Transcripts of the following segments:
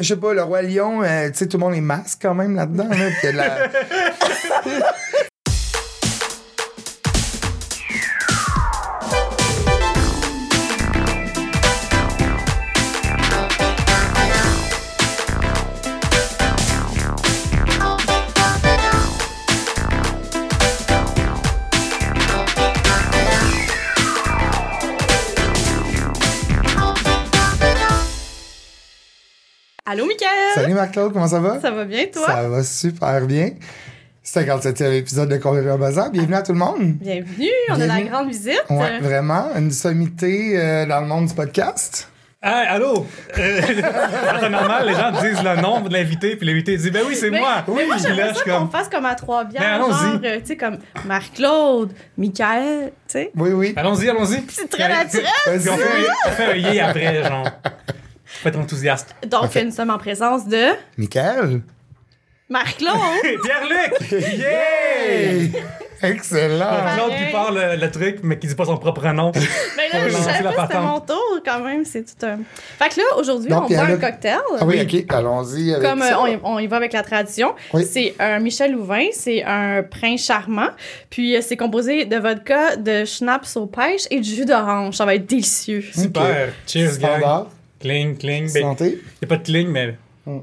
je sais pas, le Roi Lion, euh, tu sais, tout le monde est masque quand même là-dedans. Allô, Mickaël? Salut Marc-Claude, comment ça va? Ça va bien, toi? Ça va super bien. 57e épisode de Convivre Bazar. Bienvenue à tout le monde. Bienvenue, on a la Bienvenue. grande visite. Ouais, vraiment, une sommité euh, dans le monde du podcast. Hey, allô? Euh, normal, les gens disent le nom de l'invité, puis l'invité dit Ben oui, c'est moi. mais moi, j'aimerais là, je ça suis qu'on comme. fasse comme à trois bières, Ben, allons-y. genre, euh, tu sais, comme Marc-Claude, Mickaël, tu sais. Oui, oui. Allons-y, allons-y. C'est très naturel. Puis on fait, on fait un yé après, genre. Faut être enthousiaste. Donc, Parfait. nous sommes en présence de Michael. Marc-Claude. Pierre-Luc! Yeah! Excellent. L'autre qui parle le, le truc, mais qui dit pas son propre nom. Mais là, je savais c'était mon tour quand même, c'est tout un... Fait que là, aujourd'hui, on boit un cocktail. Ah oui, ok, allons-y avec Comme euh, ça. on, y- on y va avec la tradition, Oui. c'est un Michel Louvain, c'est un prince charmant, puis euh, c'est composé de vodka, de schnapps aux pêches et de jus d'orange. Ça va être délicieux. Super. Cheers, gang. Cling, cling. Ben, Santé. y a pas de cling, mais. Mm.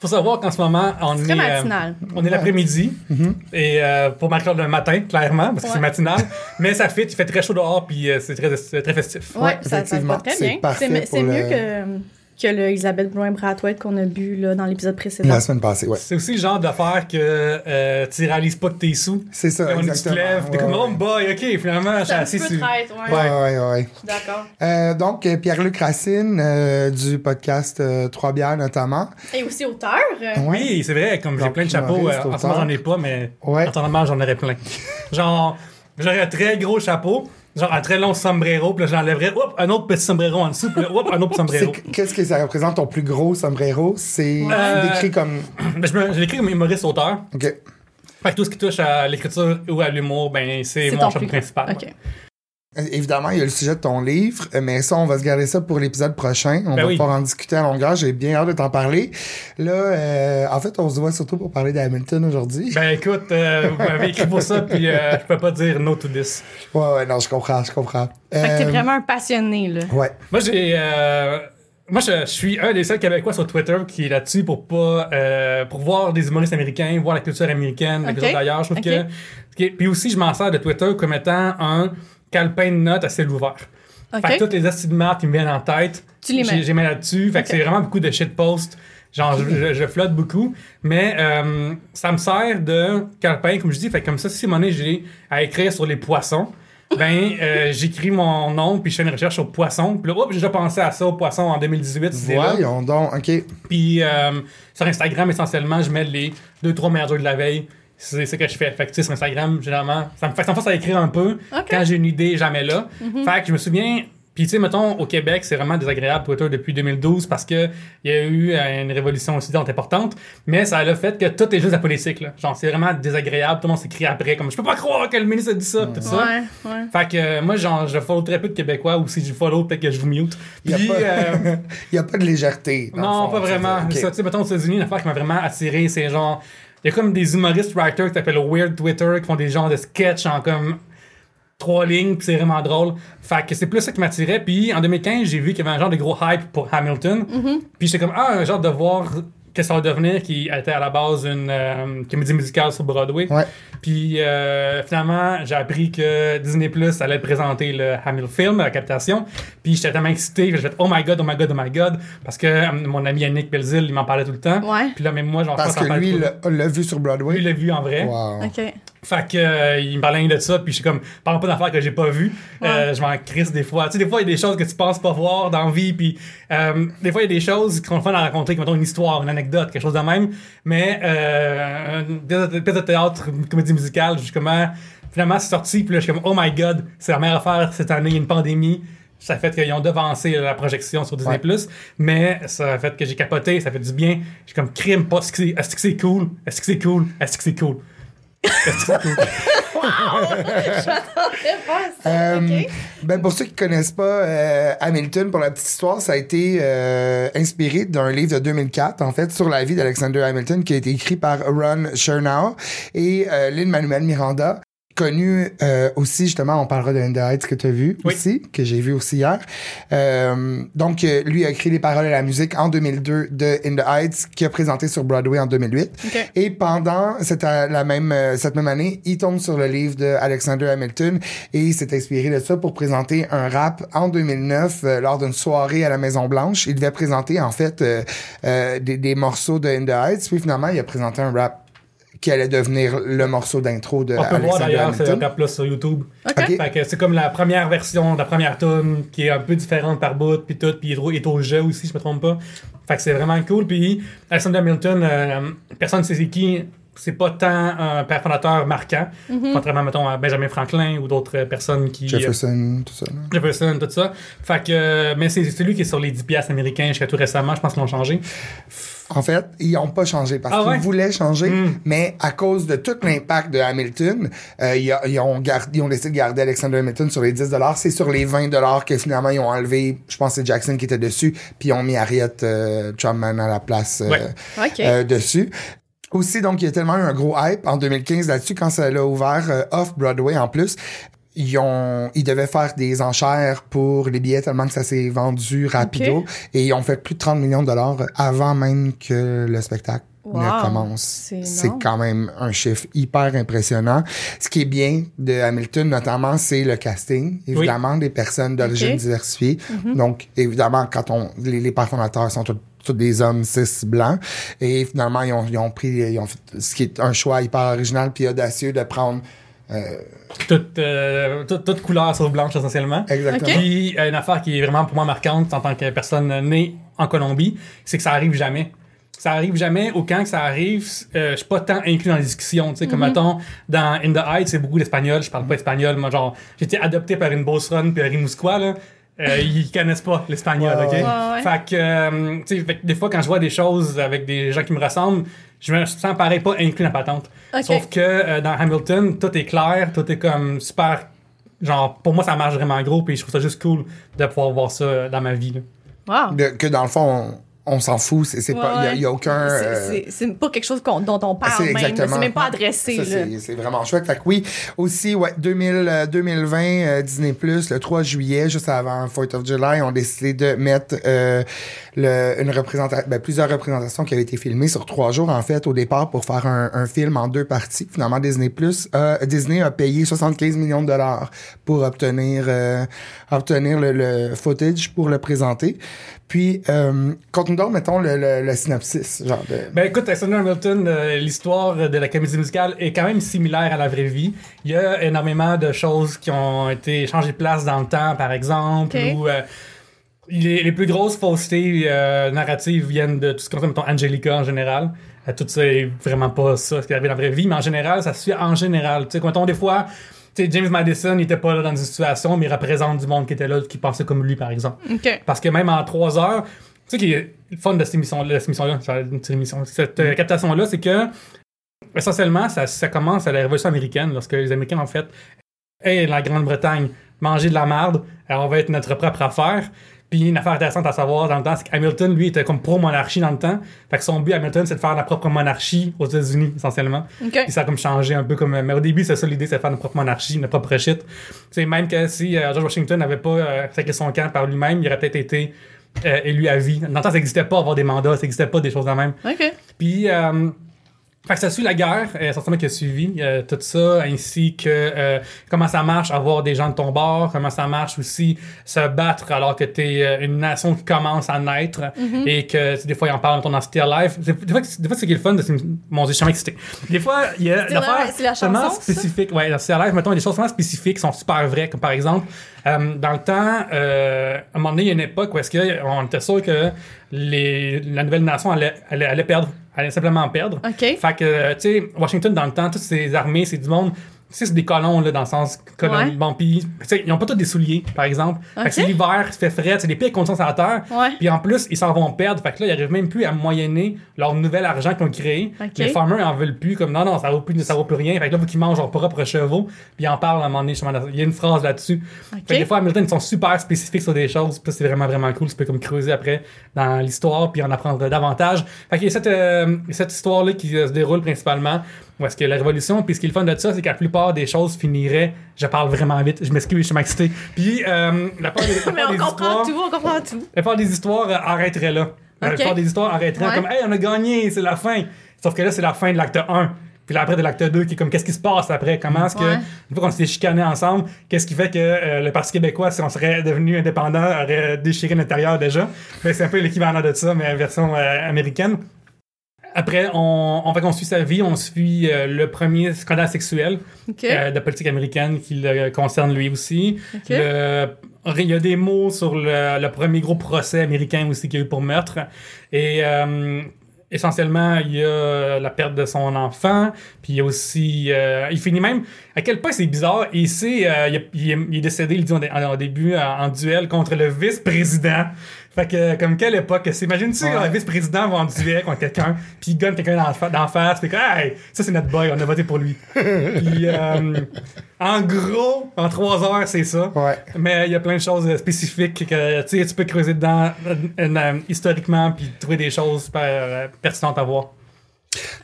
Faut savoir qu'en ce moment, on C'est très est. euh. On est l'après-midi. Et euh, pour Marc-Claude le matin, clairement, parce que Ouais. c'est matinal. Mais ça fit, il fait très chaud dehors, puis euh, c'est très, très festif. Ouais, Ouais, ça, ça va très c'est bien. parfait C'est me- pour c'est mieux le- que, que le Elisabeth Blouin Brathwaite qu'on a bu là, dans l'épisode précédent. La semaine passée, ouais. C'est aussi le genre d'affaire que euh, tu réalises pas que t'es sous. C'est ça, on est- tu te exactement. lèves, t'es Ouais, comme, oh ouais. boy, ok, finalement, je suis C'est un assis ouais. Ouais, ouais, ouais. D'accord. Euh, donc, euh, Pierre-Luc Racine, euh, du podcast euh, Trois bières notamment. Et aussi auteur. euh, Oui, c'est vrai, comme j'ai plein de chapeaux, euh, en ce moment j'en ai pas, mais Ouais. en temps normal j'en aurais plein. genre, j'aurais un très gros chapeau, genre un très long sombrero, puis là j'enlèverais, hop, un autre petit sombrero en dessous, puis là, hop, un autre sombrero. Qu'est-ce que ça représente ton plus gros sombrero? C'est Euh, décrit comme. Ben, je me- je l'écris comme humoriste auteur. OK. Fait que tout ce qui touche à l'écriture ou à l'humour, ben c'est mon plus- principal. OK. Évidemment, il y a le sujet de ton livre, euh, mais ça, on va se garder ça pour l'épisode prochain. On Ben va oui. pouvoir en discuter à longueur. J'ai bien hâte de t'en parler. Là, euh, en fait, on se voit surtout pour parler d'Hamilton aujourd'hui. Ben écoute, euh, vous m'avez écrit pour ça, puis euh, je peux pas dire no to this. Ouais, ouais, non, je comprends, je comprends. Fait que t'es Euh, vraiment un passionné, là. Ouais. Moi, j'ai. euh, moi, je, je suis un des seuls Québécois sur Twitter qui est là-dessus pour pas. euh, pour voir des humoristes américains, voir la culture américaine, la Ok. culture d'ailleurs. Je trouve que. que- Puis aussi, je m'en sers de Twitter comme étant un calepin de notes à ciel ouvert. OK. Fait que toutes les maths qui me viennent en tête, Tu les j'ai- mets. j'ai mis là-dessus. Fait que c'est vraiment beaucoup de shitposts. Genre, je, je- je flotte beaucoup. Mais euh, ça me sert de calepin, comme je dis. Fait que comme ça, si donné, j'ai à écrire sur les poissons, ben, euh, j'écris mon nom, puis je fais une recherche sur poissons. Puis là, hop, j'ai déjà pensé à ça, aux poissons, en 2018. c'était là. Voyons donc, OK. Puis euh, sur Instagram, essentiellement, je mets les deux, trois meilleurs de la veille. C'est ce que je fais. Fait que, tu sais, sur Instagram, généralement, ça me, fait, ça me force à écrire un peu. Quand j'ai une idée, jamais là. Fait que je me souviens. Puis, tu sais, mettons, au Québec, c'est vraiment désagréable Twitter depuis 2012 parce que il y a eu euh, une révolution étudiante importante. Mais ça a le fait que tout est juste la politique, là. Genre, c'est vraiment désagréable. Tout le monde s'écrit après, comme je peux pas croire que le ministre a dit ça, tout ça. Ouais, ouais. Fait que euh, moi, genre, je follow très peu de Québécois ou si je follow, peut-être que je vous mute. Il y a Puis, pas- euh, Il n'y a pas de légèreté. dans le non, fond, pas vraiment. ça. ça, tu sais, mettons, aux États-Unis, une affaire qui m'a vraiment attiré, c'est genre. Il y a comme des humoristes writers qui s'appellent Weird Twitter qui font des genres de sketchs en comme trois lignes, puis c'est vraiment drôle. Fait que c'est plus ça qui m'attirait. Puis en 2015, j'ai vu qu'il y avait un genre de gros hype pour Hamilton. Puis j'étais comme, ah, un genre de voir que ça va devenir, qui était à la base une euh, comédie musicale sur Broadway. Ouais. Puis euh, finalement, j'ai appris que Disney Plus allait présenter le Hamill film à la captation. Puis j'étais tellement excité, j'ai fait oh my god, oh my god, oh my god, parce que euh, mon ami Yannick Belzil, il m'en parlait tout le temps. Ouais. Puis là, même moi, genre, Parce je que en lui, parle l'a vu sur. Broadway. lui, il l'a vu en vrai. Wow. OK. Fait que euh, il me parlait rien de ça, puis je suis comme parle pas d'affaires que j'ai pas vues. Euh, je m'en crisse des fois. Tu sais, des fois il y a des choses que tu penses pas voir dans la vie, puis euh, des fois il y a des choses qu'on fait à raconter, comme mettons une histoire, une anecdote, quelque chose de même. Mais euh, une pièce de, théâtre, une comédie musicale, je suis comment finalement c'est sorti, puis là je suis comme oh my god, c'est la meilleure affaire cette année, il y a une pandémie. Ça fait qu'ils ont devancé la projection sur Disney+, Ouais. mais ça fait que j'ai capoté, ça fait du bien. J'ai comme crime, pas est-ce que c'est cool, est-ce que c'est cool, est-ce que c'est cool? Pas à ça. Euh. Ben pour ceux qui connaissent pas euh, Hamilton, pour la petite histoire, ça a été euh, inspiré d'un livre de 2004, en fait, sur la vie d'Alexander Hamilton, qui a été écrit par Ron Chernow et euh, Lin-Manuel Miranda. Connu euh, aussi, justement, on parlera de In the Heights que tu as vu Oui. aussi, que j'ai vu aussi hier. Euh, donc, euh, lui a écrit les paroles et la musique en 2002 de In the Heights, qui a présenté sur Broadway en 2008. Ok. Et pendant cette, euh, la même, euh, cette même année, il tombe sur le livre de Alexander Hamilton et il s'est inspiré de ça pour présenter un rap en 2009 euh, lors d'une soirée à la Maison Blanche. Il devait présenter en fait des, des morceaux de In the Heights, puis finalement il a présenté un rap qui allait devenir le morceau d'intro de On peut voir Alexander d'ailleurs ce rap-là sur YouTube. Ok. Ok. Fait que c'est comme la première version, la première tune qui est un peu différente par bout, puis tout, puis il est au- jeu aussi, je me trompe pas. Fait que c'est vraiment cool. Puis Alexander Hamilton, euh, personne ne sait c'est qui, c'est pas tant un père fondateur marquant, contrairement, mettons, à Benjamin Franklin ou d'autres personnes qui. Jefferson, tout ça. là. Jefferson, tout ça. Fait que, euh, mais c'est c'est lui qui est sur les 10 piastres américains jusqu'à tout récemment, je pense qu'ils l'ont changé. En fait, ils n'ont pas changé parce Ah qu'ils ouais? voulaient changer, Mm. mais à cause de tout l'impact de Hamilton, euh, ils, ont gardé, ils ont décidé de garder Alexander Hamilton sur les 10 C'est sur les 20 que finalement ils ont enlevé, je pense que c'est Jackson qui était dessus, puis ils ont mis Harriet euh, Chapman à la place euh, Ouais. Ok. euh, dessus. Aussi, donc, il y a tellement eu un gros hype en 2015 là-dessus quand ça l'a ouvert euh, off-Broadway en plus. Ils, ont, ils devaient faire des enchères pour les billets tellement que ça s'est vendu rapido. Et ils ont fait plus de 30 millions de dollars avant même que le spectacle Wow, ne commence. c'est quand même un chiffre hyper impressionnant. Ce qui est bien de Hamilton, notamment, c'est le casting. Évidemment, des personnes d'origine Ok. diversifiée. Donc, évidemment, quand on les, les sont tous tous des hommes cis blancs. Et finalement, ils ont, ils ont pris, ils ont fait ce qui est un choix hyper original puis audacieux de prendre euh, Toute, euh, toute, toute couleur sauf blanche essentiellement. exactement. Ok. Puis une affaire qui est vraiment pour moi marquante en tant que personne née en Colombie, c'est que ça arrive jamais. Ça arrive jamais, ou quand que ça arrive, euh, je suis pas tant inclus dans les discussions. Tu sais, comme mettons, dans In the Heights, c'est beaucoup d'espagnol, je parle pas espagnol. Moi, genre, j'ai été adopté par une Beauce Run puis un Rimouskois, là. Euh, ils connaissent pas l'espagnol, Ouais, ok? ouais. Ouais. Fait que, euh, tu sais, des fois, quand je vois des choses avec des gens qui me ressemblent, je me sens pareil pas inclus dans la patente. Ok. Sauf que euh, dans Hamilton, tout est clair, tout est comme super. Genre, pour moi, ça marche vraiment gros, puis je trouve ça juste cool de pouvoir voir ça dans ma vie. Là. Wow. De- que dans le fond, on, on s'en fout. C'est, Ouais, pas, il y a- a aucun. C'est- euh, c'est- C'est pas quelque chose qu'on- dont on parle C'est même. C'est même pas adressé. C'est, c'est vraiment chouette. Fait que oui, aussi, ouais, 2000, euh, 2020, euh, Disney Plus, le 3 juillet, juste avant 4th of July, ont décidé de mettre euh, le, une représentation, ben, plusieurs représentations qui avaient été filmées sur trois jours, en fait, au départ, pour faire un, un film en deux parties. Finalement, Disney Plus, euh, Disney a payé 75 millions de dollars pour obtenir, euh, obtenir le, le footage pour le présenter. Puis, euh, donc, mettons, le, le, le synopsis, genre de... Ben écoute, Alexander Hamilton, euh, l'histoire de la comédie musicale est quand même similaire à la vraie vie. Il y a énormément de choses qui ont été changées de place dans le temps, par exemple, ou euh, les, les plus grosses faussetés euh, narratives viennent de tout ce qu'on appelle, mettons, Angelica en général. Euh, tout ça est vraiment pas ça, ce qui est arrivé dans la vraie vie, mais en général, ça se fait en général. Tu sais, mettons, des fois, tu sais, James Madison, il était pas là dans une situation, mais il représente du monde qui était là, qui pensait comme lui, par exemple. Parce que même en trois heures, tu sais le fun de cette émission-là, cette émission-là, émission, cette euh, captation-là, c'est que essentiellement, ça, ça commence à la Révolution américaine, lorsque les Américains, en fait, et la Grande-Bretagne, manger de la marde, alors on va être notre propre affaire. Puis une affaire intéressante à savoir dans le temps, c'est qu'Hamilton, lui, était comme pro-monarchie dans le temps. Fait que son but, Hamilton, c'est de faire la propre monarchie aux États-Unis, essentiellement. OK. Puis ça a comme changé un peu comme. Mais au début, c'est ça l'idée, c'est de faire notre propre monarchie, notre propre shit. C'est même que si euh, George Washington n'avait pas euh, sacré son camp par lui-même, il aurait peut-être été euh, élu à vie. Dans le temps, ça n'existait pas avoir des mandats, ça n'existait pas des choses de même. OK. Puis, euh, fait que ça suit la guerre, euh, essentiellement qui a suivi, euh, tout ça, ainsi que euh, comment ça marche avoir des gens de ton bord, comment ça marche aussi se battre alors que t'es euh, une nation qui commence à naître et que des fois ils en parlent dans ton Still Life. Des fois, des fois c'est ce qui est le fun de c'est une- mon dieu, je suis jamais excité. Des fois, il y a c'est la tellement chanson, ça? spécifique. Ouais, dans Still Life, mettons, il y a des choses vraiment spécifiques qui sont super vraies, comme par exemple, euh, dans le temps, euh, à un moment donné, il y a une époque où est-ce qu'on était sûr que les, la nouvelle nation allait, allait, allait perdre, allait simplement perdre. OK. Fait que, euh, tu sais, Washington, dans le temps, toutes ses armées, c'est du monde c'est des colons, là, dans le sens colon. Puis, ils ont pas tous des souliers, par exemple. Fait Ok. que c'est l'hiver, il fait frais, c'est les pires conditions sur la terre. Ouais. Puis en plus, ils s'en vont perdre. Fait que là, ils arrivent même plus à moyenner leur nouvel argent qu'ils ont créé. Ok. Les farmers en veulent plus, comme non, non, ça vaut plus, ça vaut plus rien. Fait que là, faut qu'ils mangent leurs propres chevaux. Puis ils en parlent à un moment donné, il y a une phrase là-dessus. Ok. Fait que des fois, Hamilton, ils sont super spécifiques sur des choses. Puis ça, c'est vraiment, vraiment cool. Tu peux comme creuser après dans l'histoire puis en apprendre davantage. Fait a cette, euh, cette histoire-là qui euh, se déroule principalement où est-ce que la révolution, puis ce qui est le fun de ça, c'est que la plupart des choses finiraient. Je parle vraiment vite, je m'excuse, je suis excité. Puis euh, la part des, la Mais part on des comprend histoires, tout, on comprend tout. la plupart des histoires euh, arrêteraient là. La Ok. plupart des histoires arrêteraient Ouais. comme Hey, on a gagné, c'est la fin. Sauf que là, c'est la fin de l'acte 1. Puis là, après de l'acte 2, qui est comme qu'est-ce qui se passe après? Comment est-ce que, Ouais. une fois qu'on s'était chicanés ensemble, qu'est-ce qui fait que euh, le Parti québécois, si on serait devenu indépendant, aurait déchiré l'intérieur déjà? C'est un peu l'équivalent de ça, mais version euh, américaine. Après, on, on, fait qu'on suit sa vie, on suit euh, le premier scandale sexuel OK. euh, de politique américaine qui le concerne lui aussi. OK. Le- il y a des mots sur le, le premier gros procès américain aussi qu'il y a eu pour meurtre. Et euh, essentiellement, il y a la perte de son enfant. Puis il y a aussi. euh, il finit même. À quel point c'est bizarre. Il, sait, euh, il, est- il il est décédé, il dit au début, en, en duel contre le vice-président. Fait que, comme quelle époque, s'imagine-tu Ouais. un vice-président va en duel contre quelqu'un, puis il gagne quelqu'un d'en fa- d'en face, puis que, hey, ça c'est notre boy, on a voté pour lui. puis, euh, en gros, en trois heures, c'est ça. Ouais. Mais il y a plein de choses euh, spécifiques que tu sais, tu peux creuser dedans euh, euh, historiquement, puis trouver des choses super euh, pertinentes à voir.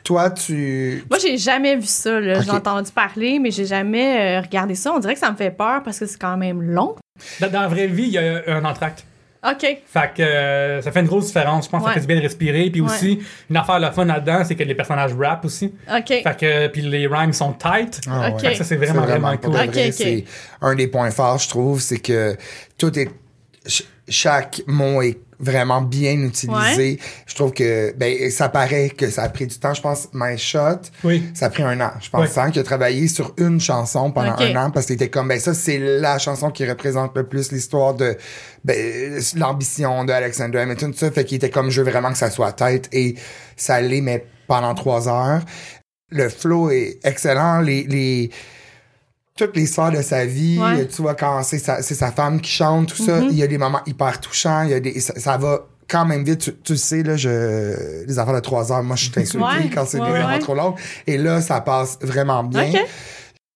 Toi, tu. Moi, j'ai jamais vu ça. là. J'ai entendu parler, mais j'ai jamais euh, regardé ça. On dirait que ça me fait peur parce que c'est quand même long. Dans, dans la vraie vie, il y a un entracte. OK. Fait que euh, ça fait une grosse différence. Je pense que Ouais. ça fait du bien de respirer. Puis Ouais. aussi, une affaire le fun là-dedans, c'est que les personnages rap aussi. OK. Fait que puis les rhymes sont tight. Ah Ok. ouais. Fait que ça, c'est vraiment, vraiment, cool. de Ok, vrai, ok. C'est un des points forts, je trouve, c'est que tout est. ch- Chaque mot est vraiment bien utilisé. Je trouve que ben ça paraît que ça a pris du temps. Je pense My Shot, Oui. ça a pris un an. Je pense Ouais. hein, qu'il a travaillé sur une chanson pendant un an parce qu'il était comme ben ça c'est la chanson qui représente le plus l'histoire de ben, l'ambition de Alexander Hamilton tout ça fait qu'il était comme je veux vraiment que ça soit tête et ça allait mais pendant trois heures. Le flow est excellent. Les, les toute l'histoire de sa vie, Ouais. tu vois quand c'est sa, c'est sa femme qui chante tout ça, il y a des moments hyper touchants, il y a des ça, ça va quand même vite, tu, tu sais là, je les affaires de trois heures, moi je suis insulté Ouais, quand c'est ouais, vraiment ouais. trop long et là ça passe vraiment bien. OK.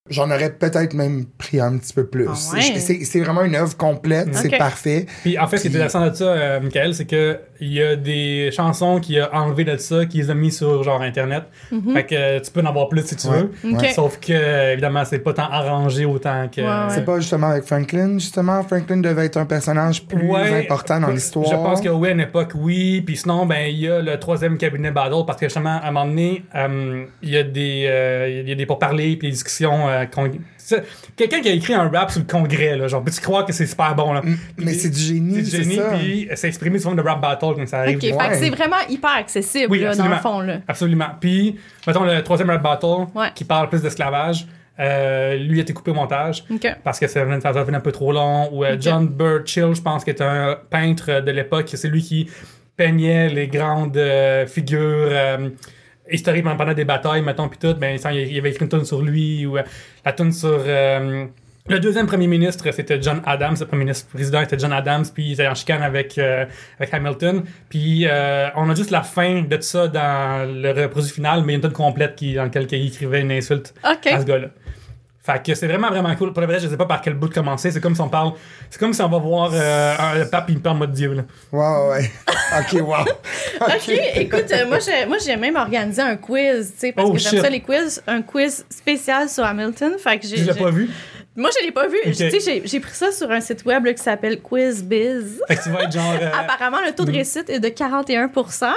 J'en aurais peut-être même pris un petit peu plus. Ah ouais. Je- C'est c'est vraiment une œuvre complète, c'est Ok. parfait. Puis en fait, ce qui est intéressant de ça, euh, Michael, c'est que il y a des chansons qu'il a enlevées de ça, qu'il les a mis sur genre Internet. Fait que euh, tu peux en avoir plus si tu Ouais. veux. Mhm. Sauf que, euh, évidemment, c'est pas tant arrangé autant que. Ouais, ouais. C'est pas justement avec Franklin, justement. Franklin devait être un personnage plus Ouais, important dans l'histoire. Je pense que oui, à une époque, oui. Puis sinon, ben, il y a le troisième cabinet battle parce que justement, à un moment donné, euh, il y a des, euh, il y a des pourparlers puis des discussions. euh, Quelqu'un qui a écrit un rap sur le congrès, là, genre, peux-tu croire que c'est super bon, là? Mais c'est du génie, C'est du génie, ça. puis c'est exprimé souvent de rap battle quand ça arrive. OK. des Fait fois. que c'est vraiment hyper accessible, Oui, là, dans absolument. le fond, là. Absolument. Puis, mettons le troisième rap battle Ouais. qui parle plus d'esclavage. euh, lui a été coupé au montage parce que ça devenait, ça un peu trop long. Ou euh. John Burchill, je pense, qui est un peintre de l'époque, c'est lui qui peignait les grandes euh, figures historiques pendant des batailles, mettons, puis tout. Ben, il y avait écrit une tune sur lui ou euh, la tune sur. euh, le deuxième premier ministre, c'était John Adams. Le premier ministre président était John Adams, puis il était en chicane avec, euh, avec Hamilton. Puis euh, on a juste la fin de ça dans le produit final, mais il y a une tune complète qui, dans laquelle il écrivait une insulte à ce gars-là. Fait que c'est vraiment, vraiment cool. Pour le vrai, je sais pas par quel bout de commencer. C'est comme si on parle. C'est comme si on va voir euh, un- le pape, il me parle en mode Dieu. Là. Ouais, ouais. OK, wow. OK, écoute, euh, moi, j'ai, moi, j'ai même organisé un quiz, tu sais, parce Oh, que j'aime ça, les quiz. Un quiz spécial sur Hamilton. Fait que j'ai. Je pas vu? Moi, je l'ai pas vu. Ok. Tu sais, j'ai, j'ai pris ça sur un site web là, qui s'appelle QuizBiz. Fait que tu vas être genre. euh, Apparemment, le taux de réussite est de 41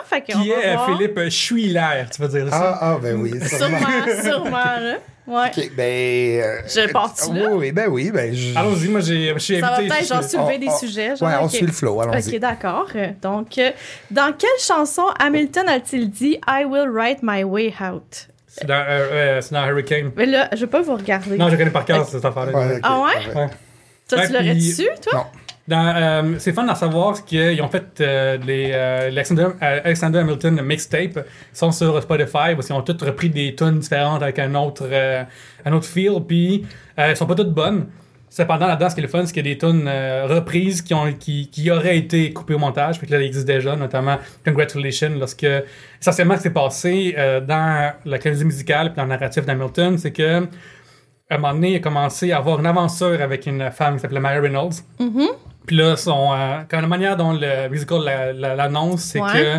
Fait qu'on qui va est voir. Philippe Chouillard, tu vas dire ça. Ah, ah, ben oui, sûrement. Sûrement, sûrement, là. Ouais. OK, ben... euh, Je pars-tu là? Oui, oui, ben oui, ben... Je... Allons-y, moi j'ai- je suis Ça va peut-être je genre soulever des on- sujets. Genre, Ouais, on suit le flow, allons-y. Ok, d'accord. Donc, euh, dans quelle chanson Hamilton a-t-il dit I will write my way out? C'est dans, euh, euh, c'est dans Hurricane. Mais là, je vais pas vous regarder. Non, je connais par cœur cette affaire-là. Ouais, ok, Ah ouais? Ouais. Toi, Ouais, tu l'aurais puis- su, toi? Non. Euh, c'est fun d'en savoir qu'ils ont fait euh, les euh, euh, Alexander Hamilton mixtape. Sont sur Spotify parce qu'ils ont tous repris des tunes différentes avec un autre, un autre feel. Puis elles sont pas toutes bonnes. Cependant, là-dedans, ce qui est le fun, c'est qu'il y a des tunes reprises qui, ont, qui, qui auraient été coupées au montage. Que là, il existe déjà, notamment Congratulations, lorsque essentiellement ce qui s'est passé dans la comédie musicale puis dans le narratif d'Hamilton, c'est que un moment donné, il a commencé à avoir une aventure avec une femme qui s'appelait Mary Reynolds. Puis là, son, euh, quand la manière dont le musical la- la- l'annonce, c'est Ouais. que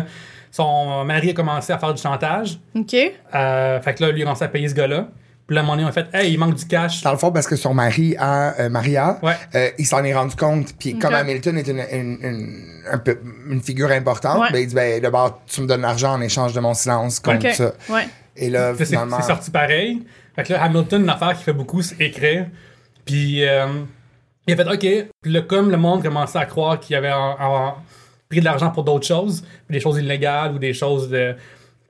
son mari a commencé à faire du chantage. OK. Euh, fait que là, lui, il a commencé à payer ce gars-là. Puis là, à un moment donné, on a fait Hey, il manque du cash. Dans le fond, parce que son mari, à euh, Maria, Ouais. euh, il s'en est rendu compte. Puis comme. Hamilton est une, une, une, un peu, une figure importante, Ouais. ben, il dit ben, d'abord, tu me donnes l'argent en échange de mon silence contre OK. ça. Ouais. Et là, finalement. c'est sorti pareil. Fait que là, Hamilton, une affaire qu'il fait beaucoup, c'est écrire. Puis euh, il a fait OK. Puis là, comme le monde commençait à croire qu'il avait en- en- pris de l'argent pour d'autres choses, des choses illégales ou des choses de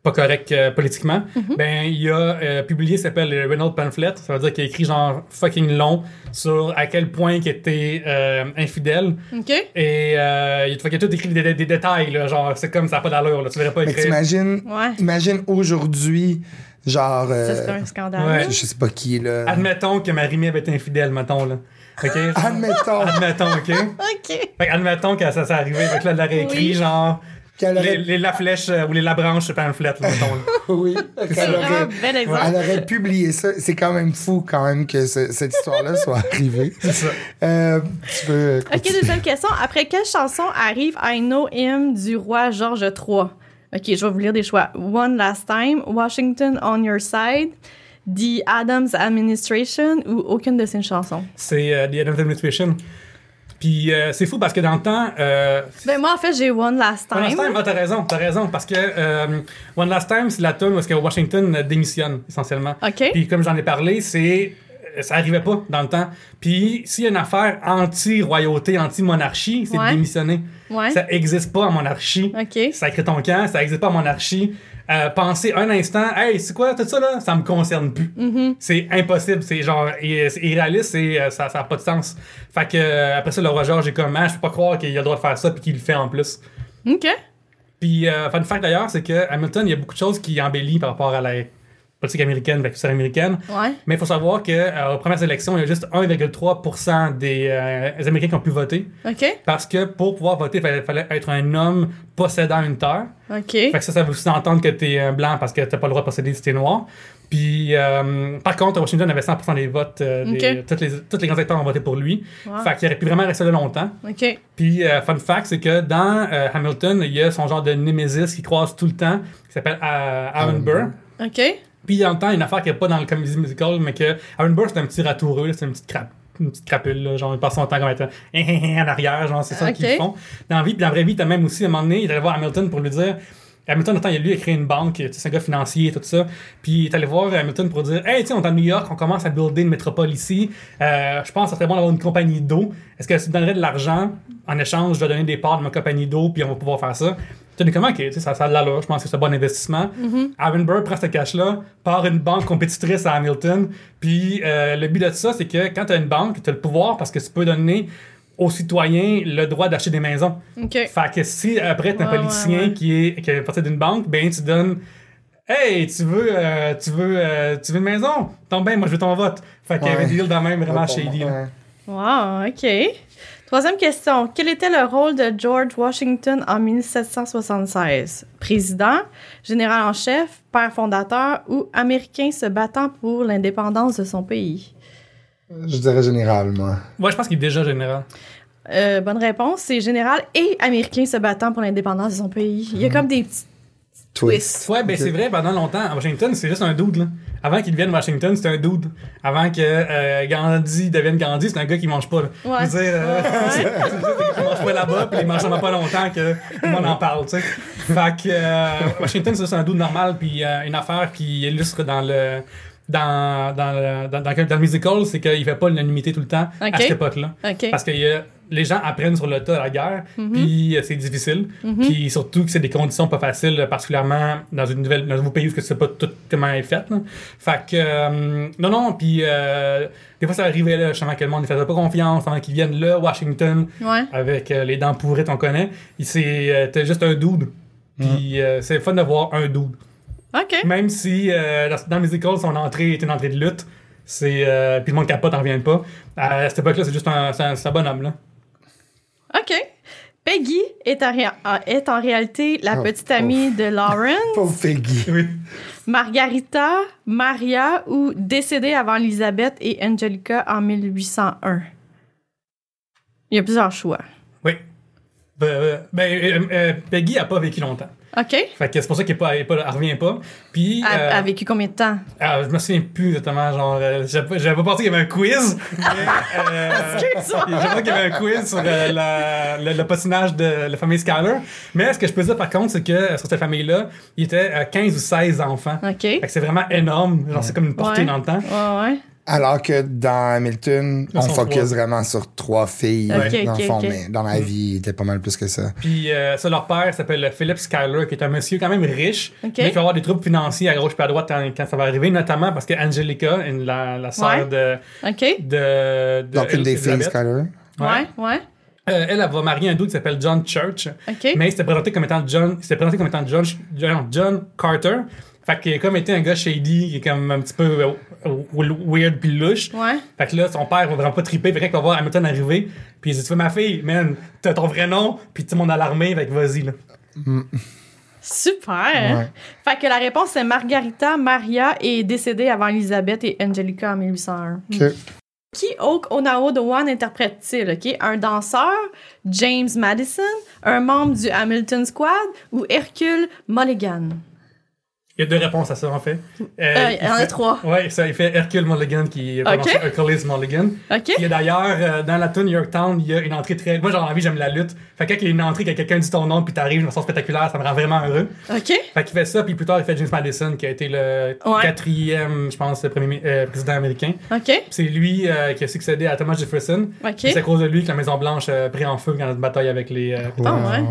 pas correctes euh, politiquement, Mhm. ben il a euh, publié, ça s'appelle le Reynolds Pamphlet. Ça veut dire qu'il a écrit genre fucking long sur à quel point il était euh, infidèle. OK. Et euh, il, fait qu'il a tout écrit des, des- des détails, là, genre c'est comme ça n'a pas d'allure, tu verrais pas Mais écrire. t'imagines, Ouais. imagine aujourd'hui, genre. Ça euh, serait un scandale. ouais. je sais pas qui, là. Admettons que Marie-Mé avait été infidèle, mettons, là. OK? Admettons Admettons, OK? OK. Fait admettons que ça s'est arrivé. Fait que là, elle aurait écrit, Oui. genre, les, aurait. les la flèche euh, ou les la branche pamphlet, là, mettons. là. Oui, C'est aurait. un bel exemple. Elle aurait publié ça. C'est quand même fou, quand même, que ce- cette histoire-là soit arrivée. C'est ça. Euh, tu peux. euh, OK, deuxième question. Après quelle chanson arrive I Know Him du roi George III? OK, je vais vous lire des choix. One Last Time, Washington on Your Side, The Adams Administration ou aucune de ces chansons? C'est euh, The Adams Administration. Puis euh, c'est fou parce que dans le temps, euh, Ben moi, en fait, j'ai One Last Time. One Last Time, ah, t'as raison, t'as raison, parce que euh, One Last Time, c'est la tune où est-ce que Washington démissionne, essentiellement. OK. Puis comme j'en ai parlé, c'est ça arrivait pas dans le temps. Puis s'il y a une affaire anti-royauté, anti-monarchie, c'est Ouais. de démissionner. Ouais. Ça existe pas en monarchie. OK. Ça écrit ton camp, ça existe pas en monarchie. Euh, pensez un instant, hey, c'est quoi tout ça là? Ça me concerne plus. Mm-hmm. C'est impossible, c'est genre irréaliste, c'est, euh, ça, ça a pas de sens. Fait que euh, après ça, le George est comme, ah, je peux pas croire qu'il a le droit de faire ça puis qu'il le fait en plus. OK. Puis, euh, fun fact d'ailleurs, c'est que Hamilton, il y a beaucoup de choses qui embellissent par rapport à la politique américaine, culture américaine. Ouais. Mais il faut savoir que euh, aux premières élections, il y a juste 1,3% des euh, Américains qui ont pu voter. OK. Parce que pour pouvoir voter, il fallait, fallait être un homme possédant une terre. OK. Fait que ça, ça veut aussi entendre que t'es un blanc parce que t'as pas le droit de posséder si t'es noir. Puis, euh, par contre, à Washington avait 100% des votes. euh, des- toutes les, tous les grands acteurs ont voté pour lui. Wow. Fait qu'il aurait pu vraiment rester là longtemps. OK. Puis, euh, fun fact, c'est que dans euh, Hamilton, il y a son genre de némésis qui croise tout le temps, qui s'appelle euh, Aaron Burr. OK. Puis, dans le temps, une affaire qui n'est pas dans le comédie musical, mais que Aaron Burr, c'est un petit ratoureux, c'est une petite crape. Une petite crapule, là, genre, il passe son temps comme être en arrière, genre, c'est ça Ok. qu'ils font. Dans la vie, puis dans la vraie vie, t'as même aussi, à un moment donné, il est allé voir Hamilton pour lui dire. Hamilton, attends, il a lui a créé une banque, tu sais, c'est un gars financier et tout ça. Puis il est allé voir Hamilton pour dire Hey, tu sais, on est à New York, on commence à builder une métropole ici. Euh, je pense que ça serait bon d'avoir une compagnie d'eau. Est-ce que tu me donnerais de l'argent? En échange, je dois donner des parts de ma compagnie d'eau, puis on va pouvoir faire ça. Tu dis comment, ok, tu sais, ça, ça a de l'allure, je pense que c'est un bon investissement. Aaron Burr prend ce cash-là, part une banque compétitrice à Hamilton. Puis euh, le but de ça, c'est que quand tu as une banque, tu as le pouvoir parce que tu peux donner aux citoyens le droit d'acheter des maisons. OK. Fait que si après t'es un Ouais, politicien ouais, ouais. qui est qui est parti d'une banque, ben tu donnes Hey, tu veux euh, tu veux euh, tu veux une maison? Tombe bien, moi je veux ton vote. Fait qu'il y avait des deals dans même vraiment ouais. Wow, OK. Troisième question. Quel était le rôle de George Washington en 1776? Président, général en chef, père fondateur ou américain se battant pour l'indépendance de son pays? Je dirais général, moi. Ouais, je pense qu'il est déjà général. Euh, bonne réponse, c'est général et américain se battant pour l'indépendance de son pays. Il y a comme des petits twists. Ouais, ben c'est vrai, pendant longtemps, à Washington, c'est juste un dude, là. Avant qu'il devienne Washington, c'était un dude. Avant que euh, Gandhi devienne Gandhi, c'est un gars qui mange pas, là. Ouais. Je veux dire, euh, Ouais, qui mange pas là-bas, puis il mange pas longtemps que tout le monde en parle, tu sais. Fait que euh, Washington, c'est juste un dude normal, puis euh, une affaire qui illustre dans le dans, dans, le, dans, dans, dans le musical, c'est qu'il fait pas l'unanimité tout le temps à cette époque-là. Parce que euh, les gens apprennent sur le tas la guerre, Mhm. puis euh, c'est difficile. Puis surtout que c'est des conditions pas faciles, euh, particulièrement dans une nouvelle, dans un nouveau pays où tu sais pas tout comment est faite. là. Fait que, euh, non, non, puis euh, des fois ça arrivait là, justement que le monde ne faisait pas confiance avant qu'ils viennent là, Washington, Ouais. avec euh, les dents pourrites, on connaît. Il c'est euh, t'es juste un dude. Puis euh, c'est fun de voir un dude. OK. Même si euh, dans, Musical, son entrée est une entrée de lutte, c'est euh, puis le monde capote, n'en revient pas. À cette époque-là, c'est juste un, c'est un, un bonhomme, là. OK. Peggy est en, réa- est en réalité la Oh, petite amie de Lauren, Pauvre Peggy. Oui. Margarita, Maria ou décédée avant Elisabeth et Angelica en 1801. Il y a plusieurs choix. Oui. Ben, euh, ben, euh, euh, Peggy a pas vécu longtemps. OK. Fait que c'est pour ça qu'elle est pas, elle est pas- elle revient pas. Puis. Elle euh, a vécu combien de temps? ah, je me souviens plus exactement, genre. euh, J'avais pas- pensé qu'il y avait un quiz. euh, Excuse-moi. J'avais pas qu'il y avait un quiz sur euh, la- le, le patinage de la famille Skyler. Mais ce que je peux dire par contre, c'est que euh, sur cette famille-là, il était euh, 15 ou 16 enfants. OK. Fait que c'est vraiment énorme. Genre, c'est comme une portée Ouais. dans le temps. Ouais, ouais. Alors que dans Hamilton, on focus trois. vraiment sur trois filles. Ok, dans ok, le fond, ok. mais dans la vie, il était pas mal plus que ça. Puis euh, ça, leur père s'appelle Philip Schuyler, qui est un monsieur quand même riche, mais qui va avoir des troubles financiers à gauche et à droite quand, quand ça va arriver, notamment parce que Angelica, une- la, la sœur de, OK. de, de Donc, une des filles, Skyler. Ouais, ouais. euh, elle, elle va marier un dude qui s'appelle John Church, OK. mais il s'était présenté comme étant John, il présenté comme étant John, John, John Carter. Fait qu'il a comme été un gars shady, qui est comme un petit peu euh, euh, weird puis louche. Ouais. Fait que là, son père va vraiment pas triper. Fait que quand il va voir Hamilton arriver, puis il dit Tu veux ma fille, man, t'as ton vrai nom, puis tout le monde à l'armée, fait que vas-y, là. Super. Ouais. Fait que la réponse c'est Margarita Maria est décédée avant Elisabeth et Angelica en 1801. Ok. Qui Oak Onao One interprète-t-il? OK? Un danseur, James Madison, un membre du Hamilton Squad ou Hercule Mulligan? Il y a deux réponses à ça, en fait. Euh, Euh, il y en a trois. Ouais, ça, il fait Hercule Mulligan qui est prononcé Ok. Hercules Mulligan. OK? Il y a d'ailleurs, euh, dans la tune New York Town, il y a une entrée très. Moi, genre, dans la vie, j'aime la lutte. Fait que quand il y a une entrée, que quelqu'un dit ton nom, puis t'arrives de façon spectaculaire, ça me rend vraiment heureux. OK? Fait qu'il fait ça, puis plus tard, il fait James Madison, qui a été le Ouais. quatrième, je pense, premier euh, président américain. OK? C'est lui euh, qui a succédé à Thomas Jefferson. OK? C'est à cause de lui que la Maison-Blanche a pris en feu dans notre bataille avec les. euh, Ah, ouais.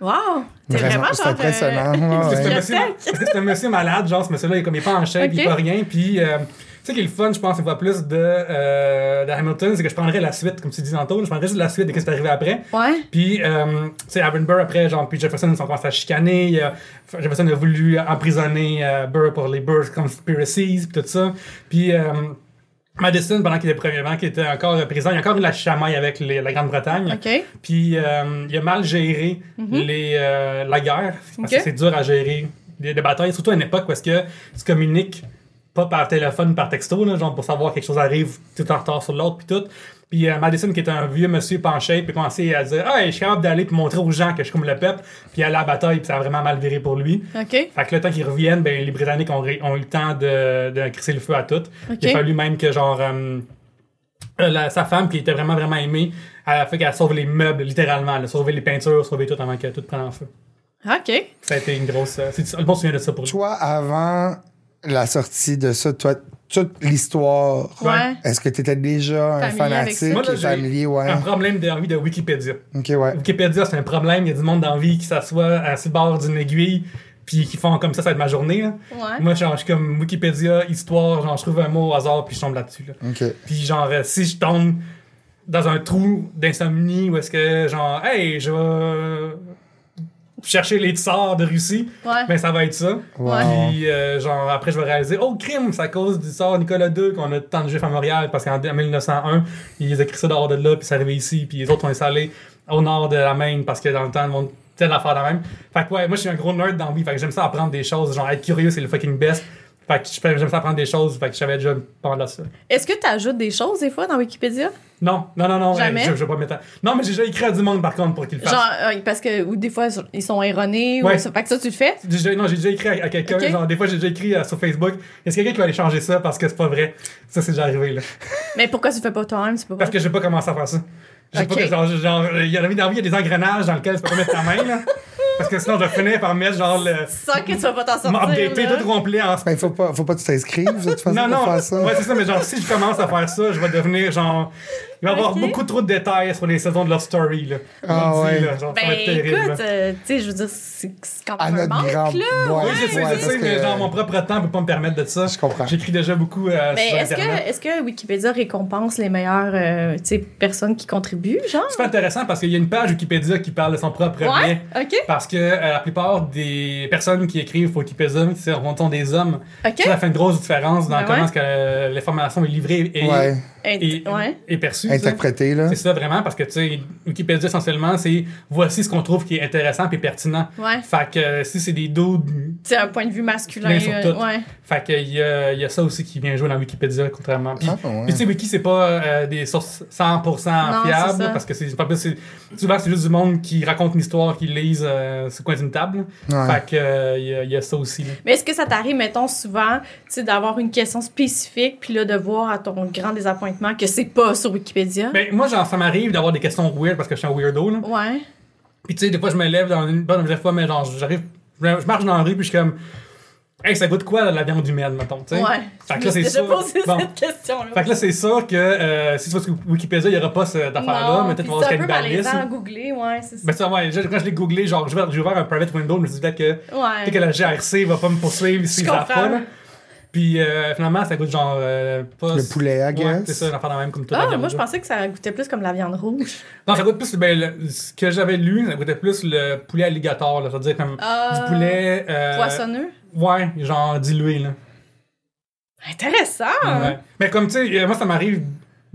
Wow! T'es Vraiment, genre... impressionnant. euh, Ouais, que c'est un monsieur- parce que c'est un monsieur malade, genre ce monsieur-là, il est comme il est pas en shape, Ok. il pas rien. Puis, euh, tu sais, qui est le fun, je pense, une fois plus de, euh, de Hamilton, c'est que je prendrais la suite, comme tu dis tantôt, je prendrais juste la suite de ce qui est arrivé après. Ouais. Puis, euh, tu sais, Aaron Burr, après, genre, puis Jefferson, ils sont commencé à chicaner. Jefferson a voulu emprisonner euh, Burr pour les Burr conspiracies, puis tout ça. Puis, euh, Madison, pendant qu'il était, premier- pendant qu'il était encore président, il a encore eu la chamaille avec les- la Grande-Bretagne. OK? Puis euh, il a mal géré les, euh, la guerre. Parce Mhm. Que c'est dur à gérer les, les batailles, surtout à une époque où est-ce que tu communiques pas par téléphone, par texto, là, genre pour savoir quelque chose arrive tout en retard sur l'autre, puis tout. Puis euh, Madison, qui est un vieux monsieur penché, puis commencé à dire Ah, je suis capable d'aller puis montrer aux gens que je suis comme le peuple, puis aller à la bataille, puis ça a vraiment mal viré pour lui. OK? Fait que le temps qu'ils reviennent, ben, les Britanniques ont, ré- ont eu le temps de, de crisser le feu à tout. Ok. Il a fallu même que, genre, euh, euh, la- sa femme, qui était vraiment, vraiment aimée, elle a fait qu'elle sauve les meubles, littéralement. Elle a sauvé les peintures, sauvé tout avant que tout prenne en feu. OK. Ça a été une grosse. euh, c'est, le bon souvenir de ça pour lui. Toi, avant la sortie de ça, toi, toute l'histoire, Ouais. est-ce que tu étais déjà un Familier avec ça. fanatique Moi, là, et j'ai familier, ouais? Un problème d'envie de Wikipédia. Ok, ouais. Wikipédia, c'est un problème. Il y a du monde dans la vie qui s'assoit à le bord d'une aiguille, puis qui font comme ça, ça va être ma journée. là. Ouais. Moi, genre, je suis comme Wikipédia, histoire, genre, je trouve un mot au hasard, puis je tombe là-dessus. Là. Puis genre, euh, si je tombe dans un trou d'insomnie où est-ce que, genre, hey, je vais chercher les tsars de Russie, Ouais. ben ça va être ça. Wow. Puis euh, genre, après, je vais réaliser, oh, crime, c'est à cause du tsar Nicolas II qu'on a tant de juifs à Montréal, parce qu'en en 1901, ils ont écrit ça dehors de là, puis c'est arrivé ici, puis les autres ont installé au nord de la Maine, parce que dans le temps, le monde telle affaire de même. Fait que ouais, moi, je suis un gros nerd dans la vie, fait que j'aime ça apprendre des choses, genre, être curieux, c'est le fucking best. Fait que je- j'aime ça apprendre des choses, fait que je savais déjà pendant ça. Est-ce que tu ajoutes des choses des fois dans Wikipédia? Non, non, non, non. Jamais? Je, je vais pas mettre. Non, mais j'ai déjà écrit à du monde par contre pour qu'il le fasse. Genre, euh, parce que, ou des fois, ils sont erronés, Ouais. ou ça, fait que ça, tu le fais? Déjà- non, j'ai déjà écrit à, à quelqu'un. Genre, des fois, j'ai déjà écrit euh, sur Facebook. Est-ce quelqu'un qui va aller changer ça parce que c'est pas vrai? Ça, c'est déjà arrivé, là. Mais pourquoi tu le fais pas toi-même? Pas Parce que j'ai pas commencé à faire ça. J'ai pas que, genre, genre, il y a dans la vie, il y a des engrenages dans lesquels tu peux pas mettre ta main, là. Parce que sinon, je vais finir par mettre genre le. Sans que tu vas pas t'en sortir. M'updater tout complet en Ben, faut pas, faut pas que tu t'inscrives, de toute façon, Non, pour non, faire ça. ouais, c'est ça, mais genre, si je commence à faire ça, je vais devenir genre. Il va y avoir beaucoup trop de détails sur les saisons de Love Story, là. Ah, ouais. là, genre, ça va Ben être terrible. écoute, euh, tu sais, je veux dire, c'est quand À même un notre manque, grand. là. Ouais, Oui, je sais, ouais, je sais, mais que- genre, mon propre temps peut pas me permettre de ça. Je comprends. J'écris déjà beaucoup euh, Mais sur est-ce Internet. que, est-ce que Wikipédia récompense les meilleures euh, personnes qui contribuent, genre? C'est pas intéressant parce qu'il y a une page Wikipédia qui parle de son propre bien. Ouais, ok, Parce que euh, la plupart des personnes qui écrivent pour Wikipédia sont des hommes? ok. Ça fait une grosse différence dans Ben comment ouais. est-ce que euh, l'information est livrée et, et, ouais. sais. interprété, là. C'est ça vraiment parce que tu sais Wikipédia essentiellement c'est voici ce qu'on trouve qui est intéressant et pertinent. Ouais. Fait que euh, si c'est des dudes C'est un point de vue masculin. Sur euh, tout. ouais. fait que il y a, il y a ça aussi qui vient jouer dans Wikipédia contrairement. Puis, Ah, ouais. tu sais Wiki c'est pas euh, des sources 100% Non, fiables parce que c'est pas plus c'est souvent c'est juste du monde qui raconte une histoire qui lise euh, sur coin d'une table. Ouais. Fait que euh, il y, a- il y a ça aussi. là. Mais est-ce que ça t'arrive, mettons, souvent, tu sais, d'avoir une question spécifique, puis là, de voir à ton grand désappointement que c'est pas sur Wikipédia? Ben, moi, genre, ça m'arrive d'avoir des questions weird parce que je suis un weirdo. Là. Ouais. Puis, tu sais, des fois, je me lève dans une. Des fois, mais genre, j'arrive. Je marche dans la rue, puis je suis comme. Hey, ça goûte quoi la viande humaine, mettons, tu sais? Ouais. Fait que là, c'est déjà sûr. posé Bon. cette question-là. Fait que là, c'est sûr que euh, si tu vas sur Wikipédia, il n'y aura pas cette affaire-là, mais peut-être qu'on va c'est un avoir peu malaisant à cannibalisme. googler, ouais, c'est ça. Ben, ça, ouais, quand je l'ai googlé, genre, j'ai ouvert, un private window, je me suis dit peut-être que, peut-être que ouais. la GRC va pas me poursuivre si comprends. pas. Puis, euh, finalement, ça goûte genre. euh, pas. Le poulet, Ouais, guess. c'est ça, même comme toute la Ah, moi, je pensais que ça goûtait plus comme la viande rouge. Non, ça goûte plus. Ben, le- ce que j'avais lu, ça goûtait plus le poulet alligator, là. C'est-à-dire comme Ah, du poulet. euh, Poissonneux? Ouais, genre dilué, là. Intéressant! Ouais. Mais comme tu sais, euh, moi, ça m'arrive.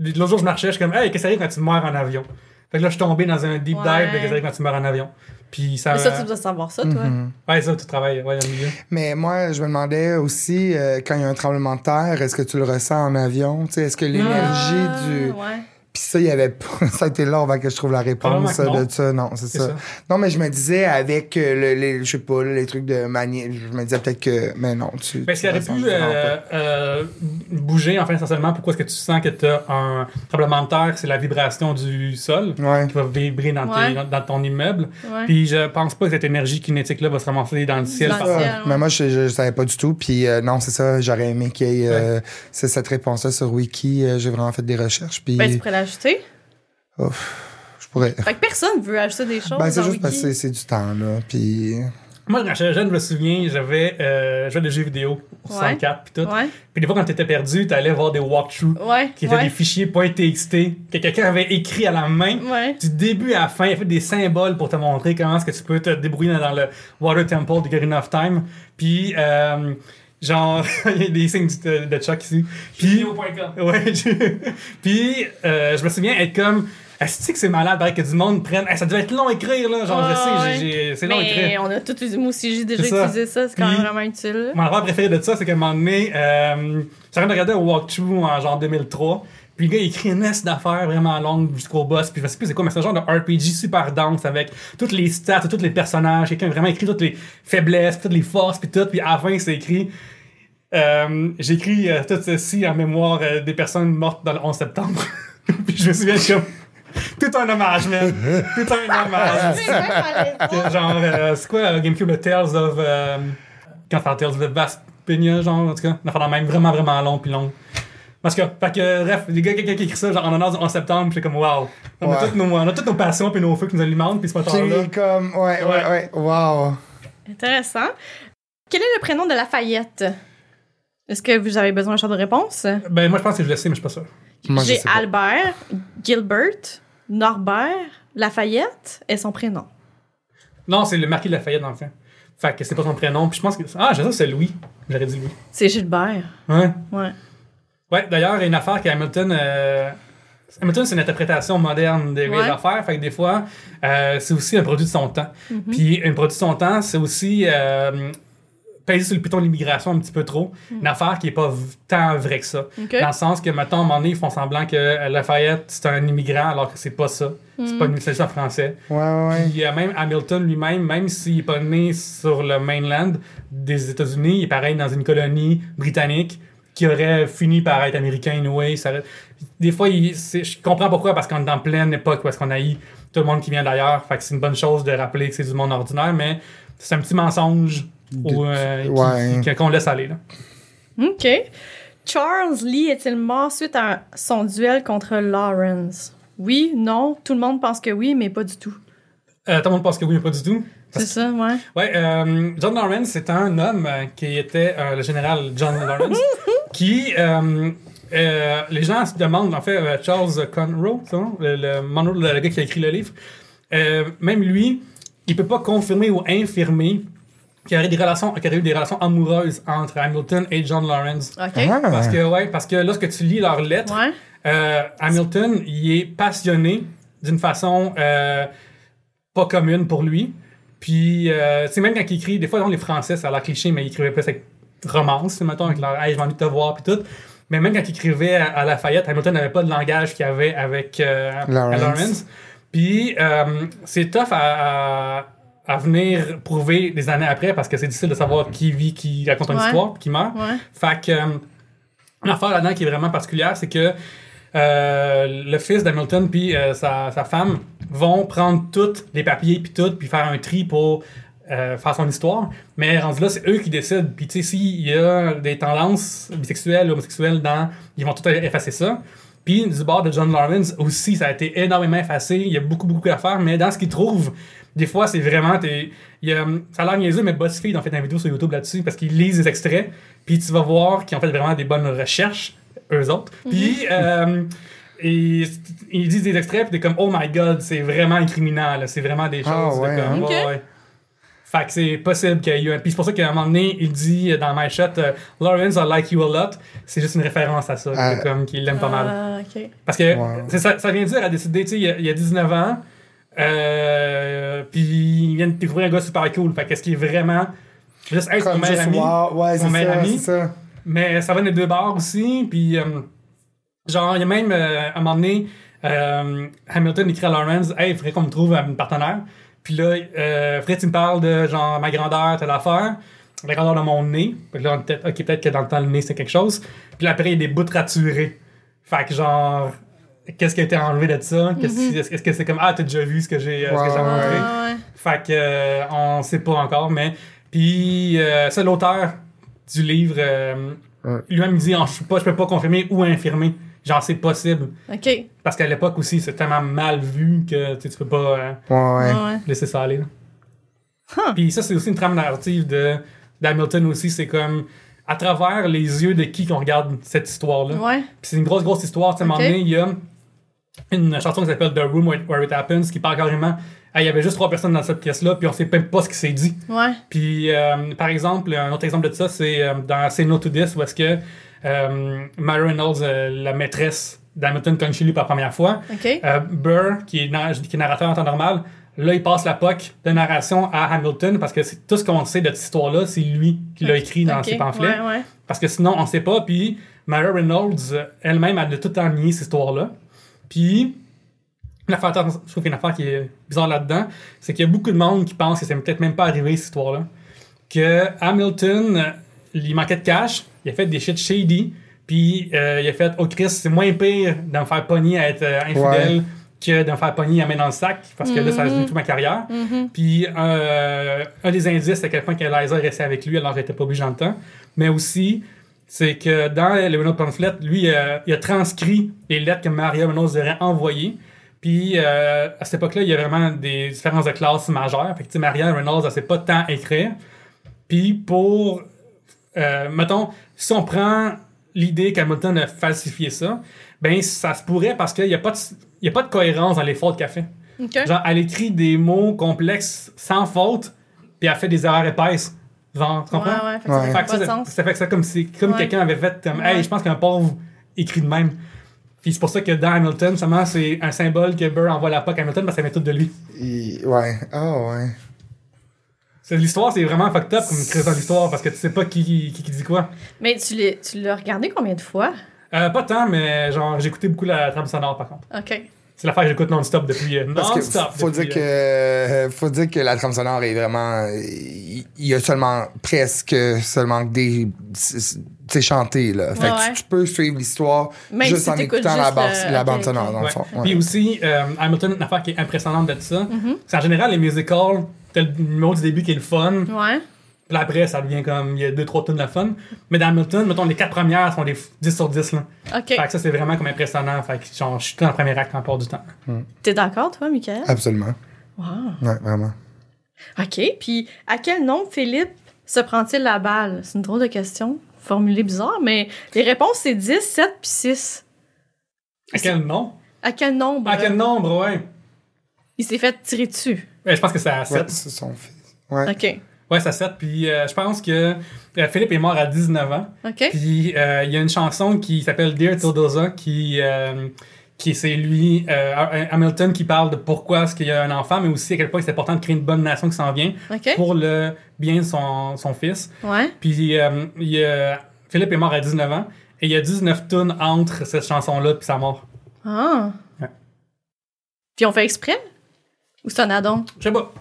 L'autre jour, je marchais, je suis comme, hey, qu'est-ce qui arrive quand tu meurs en avion? Fait que là, je suis tombé dans un deep dive de arrive quand tu meurs en avion. Puis ça. Mais ça, tu dois savoir ça, toi. Mhm. Ouais, ça, tu travailles, ouais, dans le milieu. Mais moi, je me demandais aussi, euh, quand il y a un tremblement de terre, est-ce que tu le ressens en avion? Tu sais, Est-ce que l'énergie Ah, du... Ouais. Puis ça, il y avait pas... Ça a été long avant que je trouve la réponse non. de ça. Non, c'est ça. ça. Non, mais je me disais avec euh, le, les, je sais pas, les trucs de manie, je me disais peut-être que... Mais non, tu... Ben, ce qui tu aurait pu euh, euh, bouger, enfin, essentiellement, pourquoi est-ce que tu sens que tu as un tremblement de terre, c'est la vibration du sol Ouais. qui va vibrer dans, tes- Ouais. dans, dans ton immeuble? Ouais. Puis je pense pas que cette énergie kinétique-là va se ramasser dans le ciel. Dans le ciel. Ah, Mais moi, je, je, je savais pas du tout. Puis euh, non, c'est ça. J'aurais aimé qu'il y ait euh, cette réponse-là sur Wiki. J'ai vraiment fait des recherches. Puis Ben, pourrais l'ajouter. je pourrais. Fait que personne veut ajouter des choses Ben, c'est juste Wiki. parce que c'est du temps, là. Puis. Moi, quand j'étais jeune, je me souviens, j'avais euh, joué des jeux vidéo, Ouais. 64 puis tout. Ouais, Puis des fois, quand t'étais perdu, t'allais voir des walkthroughs ouais, qui étaient ouais. des fichiers .txt que quelqu'un avait écrit à la main. Ouais. Du début à la fin, il a fait des symboles pour te montrer comment est-ce que tu peux te débrouiller dans le Water Temple de Ocarina of Time. Puis, euh, genre, il y a des signes de, de Chuck ici. Puis, ouais, je- puis euh, je me souviens être comme, est-ce que c'est malade, pareil, que du monde prenne, Hey, ça devait être long à écrire, là. Genre, je sais, c'est long à Mais écrire. on a tout utilisé. Moi aussi, j'ai déjà utilisé ça. C'est quand Puis- même vraiment utile. Mon affaire préférée de ça, c'est qu'à un moment donné, euh, j'ai regarder un walkthrough en genre 2003. Puis le gars, il écrit une S d'affaires vraiment longue jusqu'au boss. Puis je sais plus c'est quoi, mais c'est un genre de RPG super dense avec toutes les stats, tous les personnages. Quelqu'un a vraiment écrit toutes les faiblesses, toutes les forces, puis tout. Puis à la fin, c'est écrit. Euh, j'ai écrit euh, tout ceci en mémoire euh, des personnes mortes dans le 11 septembre. puis je me souviens comme. Tout un hommage, man. Tout un hommage. Genre, c'est quoi GameCube, le Tales of. Quand Tales of Vaspinia, genre, en tout cas, une affaire même vraiment, vraiment long puis long. Parce que, fait que, bref, les gars, quelqu'un qui écrit ça, genre, en honneur du 11 septembre, puis c'est comme, wow. On, a Ouais. toutes nos, on a toutes nos passions puis nos feux qui nous alimentent, puis ce moteur-là. Puis comme. Ouais, ouais, ouais. Wow. Intéressant. Quel est le prénom de Lafayette? Est-ce que vous avez besoin d'un genre de réponse? Ben, moi, je pense que je le sais, mais je suis pas sûr. Moi, J'ai. Albert, Gilbert, Norbert, Lafayette et son prénom. Non, c'est le marquis de Lafayette, le fond. Fait que c'est pas son prénom, puis je pense que. Ah, j'ai ça, c'est Louis. J'aurais dit Louis. C'est Gilbert. Ouais. Ouais. Ouais, d'ailleurs, il y a une affaire qu'Hamilton. Euh... Hamilton, c'est une interprétation moderne des Ouais. affaires. Fait que des fois, euh, c'est aussi un produit de son temps. Mhm. Puis, un produit de son temps, c'est aussi euh, peser sur le piton de l'immigration un petit peu trop. Une affaire qui est pas tant vraie que ça. Mhm. Dans le sens que, mettons, à un moment donné, ils font semblant que Lafayette, c'est un immigrant, alors que c'est pas ça. C'est Mhm. pas une c'est juste en français. Ouais, ouais. Puis euh, même Hamilton lui-même, même s'il n'est pas né sur le mainland des États-Unis, il est pareil dans une colonie britannique qui aurait fini par être américain anyway. Ça, des fois, il- je comprends pourquoi, parce qu'on est en pleine époque est-ce qu'on haït tout le monde qui vient d'ailleurs. Fait que c'est une bonne chose de rappeler que c'est du monde ordinaire, mais c'est un petit mensonge où, euh, Ouais. qu'on laisse aller. Là. OK. Charles Lee est-il mort suite à son duel contre Lawrence? Oui, non, tout le monde pense que oui, mais pas du tout. Euh, tout le monde pense que oui, mais pas du tout. C'est ça, ouais. Ouais, euh, John Lawrence, c'est un homme qui était euh, le général John Lawrence, qui, euh, euh, les gens se demandent, en fait, euh, Charles Conroe, c'est ça, le, le, Monroe, le gars qui a écrit le livre, euh, même lui, il peut pas confirmer ou infirmer qu'il y aurait des relations, qu'il y aurait eu des relations amoureuses entre Hamilton et John Lawrence. OK. Ah. Parce que, ouais, parce que lorsque tu lis leurs lettres, Ouais. euh, Hamilton, il est passionné d'une façon euh, pas commune pour lui. Puis, euh, tu sais, même quand il écrit, des fois, dans les Français, ça a l'air cliché, mais il écrivait plus avec romance, mettons, avec leur Hey, j'ai envie de te voir, puis tout. Mais même quand il écrivait à, à Lafayette, Hamilton n'avait pas le langage qu'il avait avec euh, Lawrence. Lawrence. Puis, euh, c'est tough à, à, à venir prouver des années après parce que c'est difficile de savoir qui vit, qui raconte une Ouais. histoire, puis qui meurt. Ouais. Fait que, euh, l'affaire là-dedans qui est vraiment particulière, c'est que euh, le fils d'Hamilton puis euh, sa, sa femme vont prendre tous les papiers puis tout, puis faire un tri pour euh, faire son histoire. Mais rendu là, c'est eux qui décident. Puis tu sais, s'il y a des tendances bisexuelles ou homosexuelles dans, ils vont tout effacer ça. Puis du bord de John Lawrence aussi, ça a été énormément effacé. Il y a beaucoup, beaucoup à faire. Mais dans ce qu'ils trouvent, des fois, c'est vraiment. t'es- il y a, ça a l'air niaiseux, mais BuzzFeed ont fait une vidéo sur YouTube là-dessus parce qu'ils lisent des extraits. Puis tu vas voir qu'ils ont fait vraiment des bonnes recherches, eux autres. Puis euh, et ils disent des extraits, puis t'es comme, oh my god, c'est vraiment incriminant. là. C'est vraiment des choses. Ah, de ouais, comme, hein? ouais, Ok. ouais. Fait que c'est possible qu'il y ait eu un. Puis c'est pour ça qu'à un moment donné, il dit dans My Shot, euh, Lawrence, I like you a lot. C'est juste une référence à ça, Ah. comme qu'il l'aime pas mal. Ah, OK. Parce que Wow. ça, ça vient dire à décider, tu sais, il, y a- il y a 19 ans, euh, puis il vient de découvrir un gars super cool. Fait qu'est-ce qui est vraiment juste être son Comme meilleur juste ami? voir, ouais, Son c'est meilleur ça, ami. c'est ça. Mais ça va des deux bords aussi. Puis, euh, genre, il y a même, euh, à un moment donné, euh, Hamilton écrit à Lawrence Hey, il faudrait qu'on me trouve un partenaire. Puis là, euh, Fred, tu me parles de genre ma grandeur, telle affaire, la grandeur de mon nez. Fait que là, on peut-être, ok, peut-être que dans le temps, le nez, c'est quelque chose. Puis là, après, il y a des bouts raturés. Fait que genre, qu'est-ce qui a été enlevé de ça? Qu'est-ce qui- Est-ce que c'est comme, ah, t'as déjà vu ce que j'ai euh, ce que j'ai Ouais, montré? ouais. fait que euh, on sait pas encore, mais puis euh, c'est l'auteur du livre euh, Ouais. lui-même dit je peux pas je peux pas confirmer ou infirmer. Genre c'est possible OK. parce qu'à l'époque aussi c'est tellement mal vu que tu peux pas euh, Ouais, ouais. Ouais. laisser ça aller. Huh. Puis ça c'est aussi une trame narrative de d'Hamilton aussi, c'est comme à travers les yeux de qui qu'on regarde cette histoire là. Ouais. Puis c'est une grosse, grosse histoire. Tu sais, À un moment Ok. donné, il y a une chanson qui s'appelle The Room Where, Where It Happens qui parle carrément. Ah, Il y avait juste trois personnes dans cette pièce-là, puis on sait même pas ce qui s'est dit. Ouais. Puis, euh, par exemple, un autre exemple de ça, c'est euh, dans Say No to This, où est-ce que euh, Mary Reynolds, euh, la maîtresse d'Hamilton, chez lui pour la première fois. OK. Euh, Burr, qui est, na- qui est narrateur en temps normal, là, il passe la POC de narration à Hamilton parce que c'est tout ce qu'on sait de cette histoire-là, c'est lui qui l'a écrit dans OK. ses pamphlets. Ouais, ouais. Parce que sinon, on sait pas. Puis Mary Reynolds euh, elle-même, elle a tout nié cette histoire-là. Puis, je trouve qu'il y a une affaire qui est bizarre là-dedans, c'est qu'il y a beaucoup de monde qui pense que c'est peut-être même pas arrivé cette histoire-là. Que Hamilton, il manquait de cash, il a fait des shit shady, puis euh, il a fait Oh Chris, c'est moins pire de me faire pogner à être euh, infidèle que de me faire pogner à mettre dans le sac, parce que là, ça a Mhm. toute ma carrière. Mhm. Puis euh, un des indices, c'est à quel point que Liza est restée avec lui alors qu'elle était pas obligée dans le temps. Mais aussi, c'est que dans le Renault Pamphlet, lui, euh, il a transcrit les lettres que Maria Reynolds aurait envoyées. Puis euh, à cette époque-là, il y a vraiment des différences de classe majeures. Fait que tu sais, Maria Reynolds, elle sait pas tant écrire. Puis pour, euh, mettons, si on prend l'idée qu'Hamilton a falsifié ça, ben ça se pourrait parce qu'il n'y a, pas de- y a pas de cohérence dans les fautes qu'elle fait. OK. Genre, elle écrit des mots complexes sans faute, puis elle fait des erreurs épaisses. Genre, tu comprends? ouais. Fait que Ouais. ça Fait que pas de ça, sens. ça fait que ça comme si comme Ouais. quelqu'un avait fait comme Ouais. Hey, je pense qu'un pauvre écrit de même. Puis c'est pour ça que dans Hamilton, seulement c'est un symbole que Burr envoie la POC à Hamilton parce que ça vient tout de lui. Il- Ouais. Ah, ouais. C'est- L'histoire, c'est vraiment fucked up comme crise dans l'histoire parce que tu sais pas qui, qui, qui dit quoi. Mais tu l'as, tu l'as regardé combien de fois? Euh, pas tant, mais genre, j'ai écouté beaucoup la trame sonore par contre. OK. C'est l'affaire que j'écoute non-stop depuis. euh, Parce que non-stop. faut depuis, dire que euh, faut dire que la trame sonore est vraiment il y a seulement presque seulement des sais, chanter, là. Fait Ouais, que ouais. tu, tu peux suivre l'histoire juste si en écoutant la, le- la bande sonore, dans le fond. Ouais. Puis aussi, euh, Hamilton, une affaire qui est impressionnante de ça, Mm-hmm. c'est en général les musicals, t'as le numéro du début qui est le fun, Ouais. puis après ça devient comme, il y a deux, trois tonnes de fun. Mais dans Hamilton, mettons, les quatre premières sont des 10 sur 10, là. OK. Fait que ça, c'est vraiment comme impressionnant. Fait que genre, je suis tout dans le premier acte en part du temps. T'es d'accord, toi, Michael? Absolument. Wow. Ouais, vraiment. OK. Puis, à quel nombre Philippe se prend-il la balle? C'est une drôle de question. Formulée bizarre, mais les réponses, c'est 10, 7 puis 6. À quel nom? À quel nombre? À quel nombre, ouais. Il s'est fait tirer dessus. Ouais, je pense que c'est à 7. Ouais, c'est son fils. Ouais. OK. Ouais, c'est à 7. Puis euh, je pense que euh, Philippe est mort à 19 ans. OK. Puis euh, il y a une chanson qui s'appelle Dear Tildoza qui, euh, qui c'est lui, euh, Hamilton, qui parle de pourquoi est-ce qu'il y a un enfant, mais aussi à quel point c'est important de créer une bonne nation qui s'en vient OK. pour le bien de son, son fils. Ouais. Puis euh, il y a- Philippe est mort à 19 ans et il y a 19 tonnes entre cette chanson-là puis sa mort. Ah. Ouais. Puis, on fait exprès? Ou c'est un addon? Je sais pas.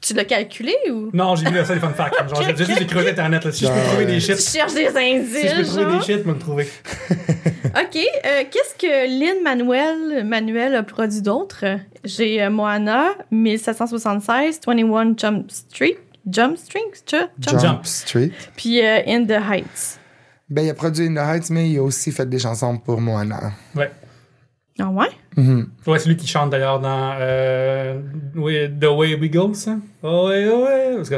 Tu l'as calculé ou? Non, j'ai vu ça, les fun facts. Genre, j'ai juste j'ai creusé Internet. Là. Si je peux Ah, trouver ouais. des Tu shit, cherches des indices. si je peux trouver des shit, me trouver. OK. euh, Qu'est-ce que Lynn Manuel, Manuel a produit d'autre? J'ai euh, Moana, 1776, 21 Jump Street, Jump Strings, Jump, Jump, Jump. Street. puis euh, In the Heights. Ben, il a produit In the Heights, mais il a aussi fait des chansons pour Moana. Ouais. Ah ouais? Mhm. Ouais, c'est lui qui chante d'ailleurs dans euh, The Way We Go, ça? Oh, ouais, oh, ouais. Parce que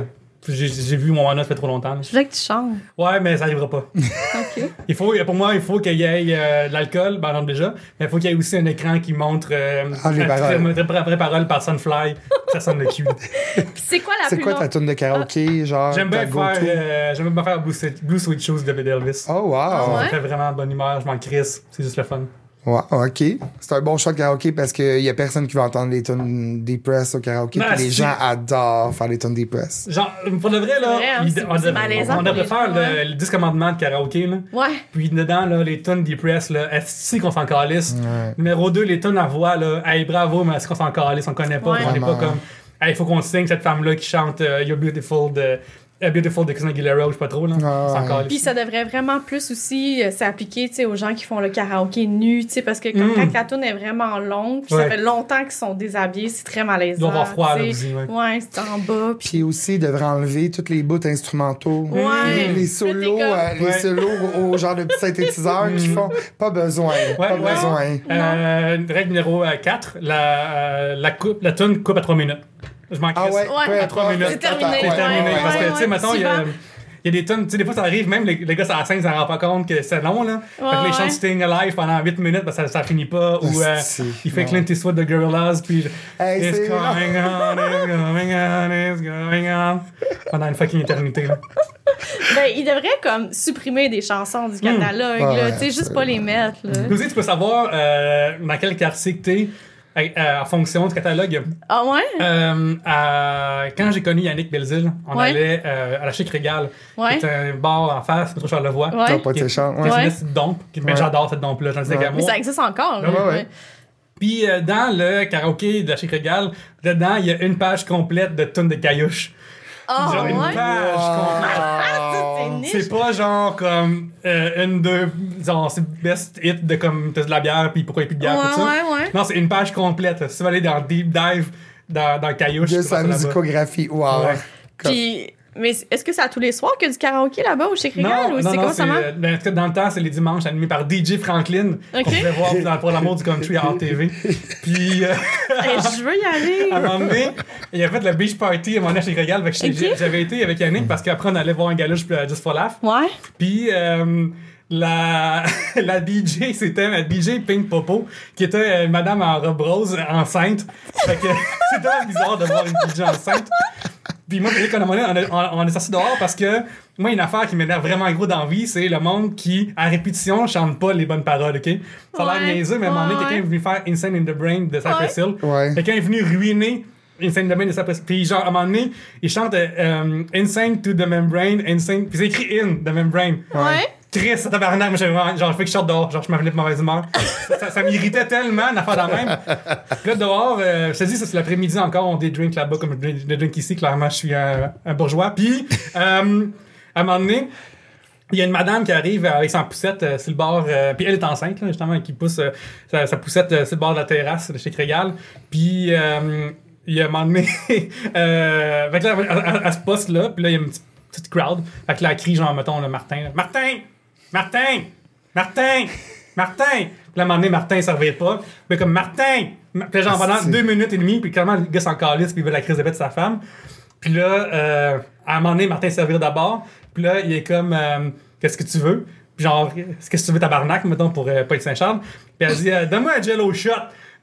j'ai vu mon Moana, ça fait trop longtemps. Je voulais que tu chantes. Ouais, mais ça arrivera pas. OK. Il faut, pour moi, il faut qu'il y ait euh, de l'alcool, ben non déjà, mais il faut qu'il y ait aussi un écran qui montre euh, Ah, les paroles. vraie- parole par Sunfly. ça sonne le cul. Puis c'est quoi la C'est quoi ta tune de karaoké, genre? J'aime bien euh, j'aime bien faire Blue, Sweet- Blue Sweet Shoes de Elvis. Oh, wow. Ah ouais? Ça fait vraiment bonne humeur, je m'en crisse, c'est juste le fun. Ouais, ok. C'est un bon choix de karaoké parce qu'il y a personne qui va entendre les tunes Deep Press au karaoké. Puis les gens adorent faire les tunes Deep Press. Genre, pour de vrai, là, vrai, hein, il- on, devrait- on faire le, le 10 commandements de karaoké, là. Ouais. Puis dedans, là, les tunes Deep Press, là, est-ce qu'on s'en calisse? Ouais. Numéro 2, les tunes à voix, là, hey, bravo, mais est-ce qu'on s'en calisse? On connaît pas, Ouais. on n'est pas comme, hey, il faut qu'on signe cette femme-là qui chante euh, You're Beautiful de, euh, Beautiful de Christina Aguilera, ou je sais pas trop, là. Ah. Puis ça devrait vraiment plus aussi euh, s'appliquer tu sais, aux gens qui font le karaoké nu, tu sais, parce que comme Mm. quand la tune est vraiment longue, puis Ouais. ça fait longtemps qu'ils sont déshabillés, c'est très malaisant. Il doit avoir froid, là, aussi, ouais. Ouais, c'est en bas. Puis... Puis aussi, il devrait enlever tous les bouts instrumentaux. Ouais. Les, solos, comme- euh, les solos au, au genre de petits synthétiseurs qui Mm. font pas besoin. pas ouais. besoin. Euh, règle numéro 4, la, la, coupe, la tune coupe à 3 minutes. Je m'en Ah ouais, Ouais. trois minutes. C'est terminé. C'est Ouais, terminé. ouais, parce que, ouais, tu sais, ouais. mettons, il y a. Souvent. Il y a des tonnes, tu sais, des fois ça arrive, même les, les gars sur la scène, ils s'en rendent pas compte que c'est long, là. fait que Ouais, les chants ouais. Staying Alive pendant 8 minutes, ben, ça, ça finit pas. Ou euh, il fait non. Clint Eastwood de Gorillaz, puis Hey, It's c'est long. going on, it's going on, it's going on. Pendant une fucking éternité, là. Ben, ils devraient comme supprimer des chansons du catalogue, Ouais, là, tu sais, juste pas les mettre, là. Aussi, tu peux savoir euh, dans quel quartier que t'es en fonction du catalogue. Ah ouais? Euh, à- quand j'ai connu Yannick Belzil, on Ouais. allait euh, à la Chic Régal. Ouais. C'est un bar en face, métro Charlevoix. T'as Ouais. pas de. Qui Ouais. est Ouais. une petite dompe. qui- mais Ouais. J'adore cette dompe-là, j'en disais Ouais. Mais ça existe encore. Ouais, ouais. Puis euh, dans le karaoké de la Chic Régal, dedans, il y a une page complète de tunes de caillouche. Ah Genre une ouais? page complète. C'est niche? C'est pas genre comme euh, une, deux, genre c'est best hit de comme t'as de la bière puis pourquoi il n'y a plus de bière Ouais, tout ça. ouais, ouais. Non, c'est une page complète. Si tu vas aller dans Deep Dive dans, dans Caillouche, De sa musicographie. Wow. Ouais. Puis, mais est-ce que c'est à tous les soirs qu'il y a du karaoké là-bas au Chez Régal ou c'est comment ça marche? euh, ben, dans le temps, c'est les dimanches animés par DJ Franklin. Ok. Qu'on pouvait voir dans Pour l'amour du country à RTV. Puis, euh, Hey, je veux y à un aller. moment donné, il a fait le beach party à mon âge chez Régal. Fait que j'ai- Ok. J'avais été avec Yannick parce qu'après, on allait voir un euh, Just for Laugh. Ouais. Puis euh, la, la DJ, c'était la DJ Pink Popo, qui était euh, madame en robe rose, enceinte. Fait que c'était bizarre de voir une DJ enceinte. Puis moi, puis, quand on est, on on est sorti dehors parce que moi, une affaire qui m'énerve vraiment gros d'envie, c'est le monde qui, à répétition, chante pas les bonnes paroles, OK? Ça a l'air Ouais, niaiseux, mais à un moment donné, quelqu'un est venu faire Insane in the Brain de Cypress Hill. Ouais. Quelqu'un est venu ruiner Insane in the Brain de Cypress Puis genre, à un moment donné, il chante euh, Insane to the Membrane, Insane... Puis c'est écrit In the Membrane. Ouais. Ça tabarnak, j'avais vraiment, genre, je fais que je sorte dehors, genre, je m'avais de mauvaise humeur. ça ça, m'irritait tellement d'en faire de même. Là, dehors, euh, je te dis, c'est l'après-midi encore, on des drinks là-bas, comme je drink ici, clairement, je suis un, bourgeois. Puis, euh, à un moment donné, Il y a une madame qui arrive avec son poussette euh, sur le bord, euh, puis elle est enceinte, là, justement, qui pousse euh, sa, sa poussette euh, sur le bord de la terrasse de chez Crégal. Puis il y a un moment donné, euh, là, elle, elle- elle se poste là, puis là, il y a une petite, crowd. Fait que là, elle crie, genre, mettons, le Martin. Martin! Martin! Martin! Martin! Puis là, à un moment donné, Martin, ça revient pas. Mais comme Martin! Ma- Puis genre, pendant deux minutes et demie, puis clairement, le gars s'en calisse, puis il veut la crise de bête de sa femme. Puis là, euh, à un moment donné, Martin servir d'abord. Puis là, il est comme, euh, qu'est-ce que tu veux? Puis genre, qu'est-ce que tu veux, tabarnak, mettons, pour euh, pas être Saint-Charles? Puis elle dit, euh, donne-moi un jello shot.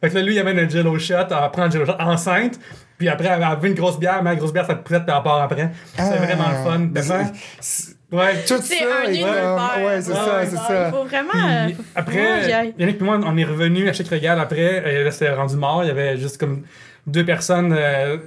Fait que là, lui, il amène un jello shot, elle prend un jello shot enceinte. Puis après, elle a vu une grosse bière, mais la grosse bière, ça te prête, puis elle part après. C'est Ah. vraiment le fun. Ouais. Tout C'est ça, un univers. Ouais, c'est Ouais, ça, ouais. c'est Il ça. faut vraiment. Puis euh, faut- après. Yannick et moi, on est revenu à Chic Regal après. euh, là, c'était rendu mort. Il y avait juste comme deux personnes euh,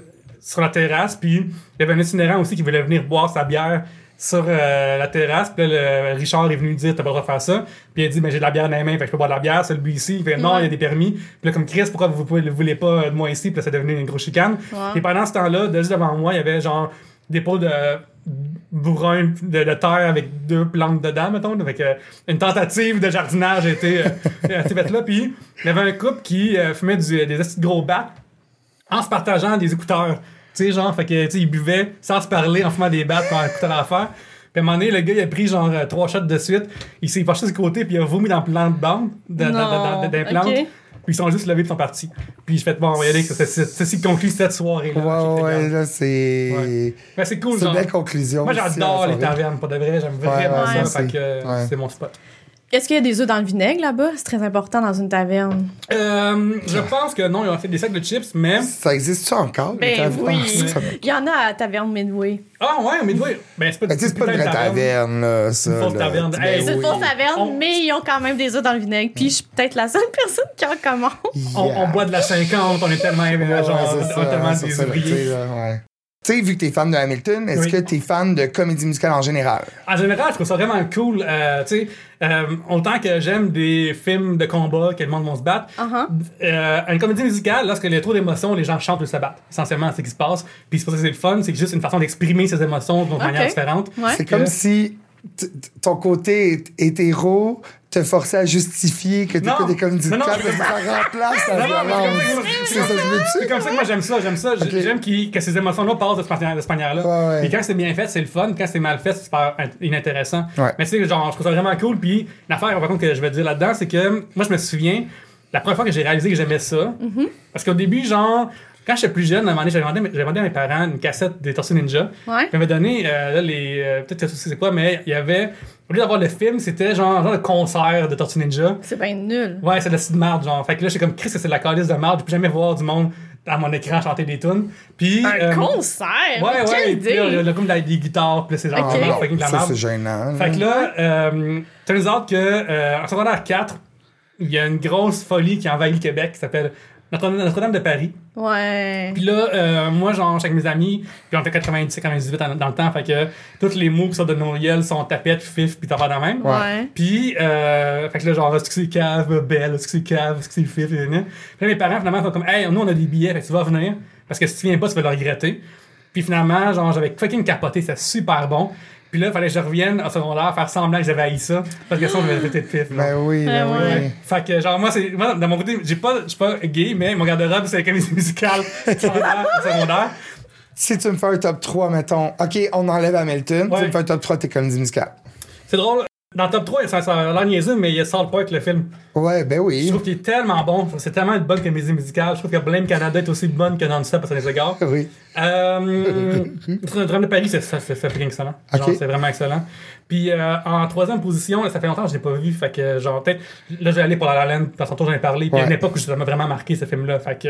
sur la terrasse. Puis il y avait un itinérant aussi qui voulait venir boire sa bière sur euh, la terrasse. Puis là, le- Richard est venu dire T'as pas le droit de faire ça. Puis il a dit Mais j'ai de la bière dans les mains, fait que je peux boire de la bière. C'est lui ici. Il fait Non, il y a des permis. Puis là, comme Chris, pourquoi vous ne voulez pas de moi ici? Puis là, c'est devenu une grosse chicane. Et pendant ce temps-là, juste devant moi, il y avait genre des pots de bourrin de, de terre avec deux plantes dedans, mettons. Avec euh, une tentative de jardinage été, euh, faite là. Puis il y avait un couple qui euh, fumait du- des de gros battes en se partageant des écouteurs. Tu sais, genre, fait que, tu sais, ils buvaient sans se parler en fumant des battes quand ils écoutaient l'affaire. Puis à un moment donné, le gars, il a pris genre euh, trois shots de suite. Il s'est penché de côté, puis il a vomi dans plein de bandes, de, dans- dans- dans- Non, des plantes. Puis ils sont juste levés et sont partis. Puis je fais, bon, on va y aller, que c'est- c'est- ceci conclut cette soirée-là. Ouais, ouais, là, c'est. Ouais. Ben, c'est cool, C'est une belle conclusion. Moi, j'adore les tavernes, pour de vrai. J'aime vraiment ouais, ça. Fait que c'est mon spot. Est-ce qu'il y a des œufs dans le vinaigre là-bas? C'est très important dans une taverne. Euh, je pense que non, ils ont fait des sacs de chips, mais. Ça existe-tu encore? les Ben tavernes? oui. Ça- Il y en a à la taverne Midway. Ah, ouais, mais oui. Ben, c'est pas, Ben, c'est pas une vraie de taverne, là, ça. Une fausse taverne. Hey, C'est une oui. fausse taverne, On- mais ils ont quand même des œufs dans le vinaigre. Puis je suis peut-être la seule personne qui en commande. On, Yeah. on boit de la 50, on est tellement, Ouais, genre, on est ça, tellement c'est des ouvriers. là, ouais. Tu sais, vu que t'es fan de Hamilton, est-ce Oui. que t'es fan de comédie musicale en général? En général, je trouve ça vraiment cool. Euh, tu sais, euh, autant que j'aime des films de combat, que le monde va se battre, Uh-huh. euh, une comédie musicale, lorsqu'il y a trop d'émotions, les gens chantent ou se battent. Essentiellement, c'est ce qui se passe. Puis c'est pour ça que c'est le fun, c'est juste une façon d'exprimer ces émotions d'une Ok. manière différente. Ouais. C'est comme si t- t- ton côté hé- hétéro te forçait à justifier que Non. t'écoutes des comédies Non, non, parce que ça remplace la Non, non, mais violence. c'est ça, je veux C'est comme ça que moi j'aime ça, j'aime ça. J- Ok. J'aime qu'il- que ces émotions-là passent de cette manière- de cette manière-là. Ouais, ouais. Puis quand c'est bien fait, c'est le fun. Quand c'est mal fait, c'est super int- inintéressant. Ouais. Mais tu sais, genre, je trouve ça vraiment cool. Puis l'affaire, par contre, que je vais dire là-dedans, c'est que moi, je me souviens, la première fois que j'ai réalisé que j'aimais ça, parce qu'au début, genre, quand j'étais plus jeune, à un moment donné, j'avais demandé, j'avais demandé à mes parents une cassette des Tortues Ninja. Ouais. Ils m'avaient donné, euh, là, les. euh, Peut-être que tu sais c'est quoi, mais il y avait. Au lieu d'avoir le film, c'était genre un genre de concert de Tortues Ninja. C'est bien nul. Ouais, c'est de la petite marde, genre. Fait que là, j'étais comme, Chris, c'est de la calice de marde. Je peux jamais voir du monde à mon écran chanter des tunes. Puis. Un euh, concert? Ouais, mais ouais. Quelle Puis il y a comme de la- des guitares, puis c'est genre fucking de la ça, c'est gênant. Fait que là, euh, turns out que, euh, en secondaire 4, il y a une grosse folie qui envahit le Québec qui s'appelle Notre-Dame de Paris. Ouais. Puis là, euh, moi, genre, avec mes amis, puis on était 97, 98 dans, dans le temps, fait que tous les mots qui sortent de gueules sont tapettes, fif, puis t'en vas dans même. Ouais. Puis, euh, fait que là, genre, est-ce que c'est cave, belle, est-ce que c'est cave, est-ce que c'est fif, et Puis là, mes parents, finalement, sont comme, hey, nous, on a des billets, fait que tu vas venir, parce que si tu viens pas, tu vas le regretter. Puis finalement, genre, j'avais fucking capoté, c'était super bon. Puis là, il fallait que je revienne au secondaire, faire semblant que j'avais haï ça, parce que sinon, je vais traiter de là. Ben oui, ben Ben oui. ouais. Fait que genre moi c'est moi dans mon côté j'ai pas je suis pas gay mais mon garde-robe c'est la comédie musicale secondaire, secondaire. Si tu me fais un top 3, mettons, OK, on enlève Hamilton, Ouais. tu me fais un top 3 de tes comédies musicales. C'est drôle dans le top 3 ça ça a l'air niaiseux mais il y a South Park le film. Ouais, ben Je oui. trouve qu'il est tellement bon, c'est tellement une bonne comédie musicale. Je trouve que Blame Canada est aussi bonne que Non-Stop à certains égards. Oui. Euh, Notre-Dame de Paris, c'est fucking excellent. Genre, Ok. c'est vraiment excellent. Puis euh, en troisième position, là, ça fait longtemps que je l'ai pas vu, fait que genre peut-être là je aller pour La La Land, parce que j'en ai parlé, puis a une époque où ça m'a vraiment marqué ce film-là, fait que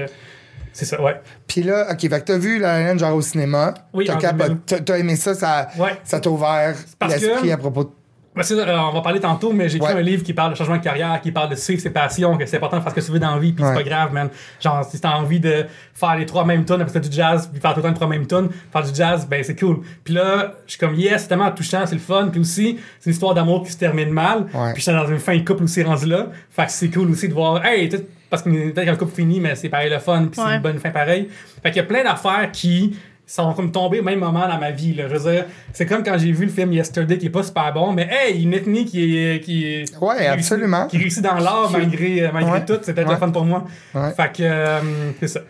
c'est ça, ouais. Puis là, OK, fait que t'as vu La La Land genre au cinéma. Oui, T'as en capoté- 2000. t'as- t'as aimé ça, ça Ouais. ça t'a ouvert l'esprit à propos de... Ben, c'est, euh, on va parler tantôt, mais j'ai écrit Ouais. un livre qui parle de changement de carrière, qui parle de suivre ses passions, que c'est important de faire ce que tu veux dans la vie, puis Ouais. c'est pas grave, man. Genre, si t'as envie de faire les trois mêmes tunes, après ça du jazz, puis faire tout le temps les trois mêmes tunes, faire du jazz, ben c'est cool. Puis là, je suis comme, yes, c'est tellement touchant, c'est le fun, puis aussi, c'est une histoire d'amour qui se termine mal, Ouais. puis j'étais dans une fin de couple aussi rendu là, fait que c'est cool aussi de voir, hey, parce que peut-être qu'un couple fini, mais c'est pareil le fun, puis c'est une bonne fin pareil. Fait qu'il y a plein d'affaires qui sont comme tombés au même moment dans ma vie. Là. Je veux dire, c'est comme quand j'ai vu le film Yesterday qui est pas super bon, mais hey, une ethnie qui est. Qui est Ouais, qui réussit- absolument. Qui réussit dans l'art malgré, euh, malgré Ouais. tout. C'était Ouais. le fun pour moi. Ouais. Fait que, euh, c'est ça.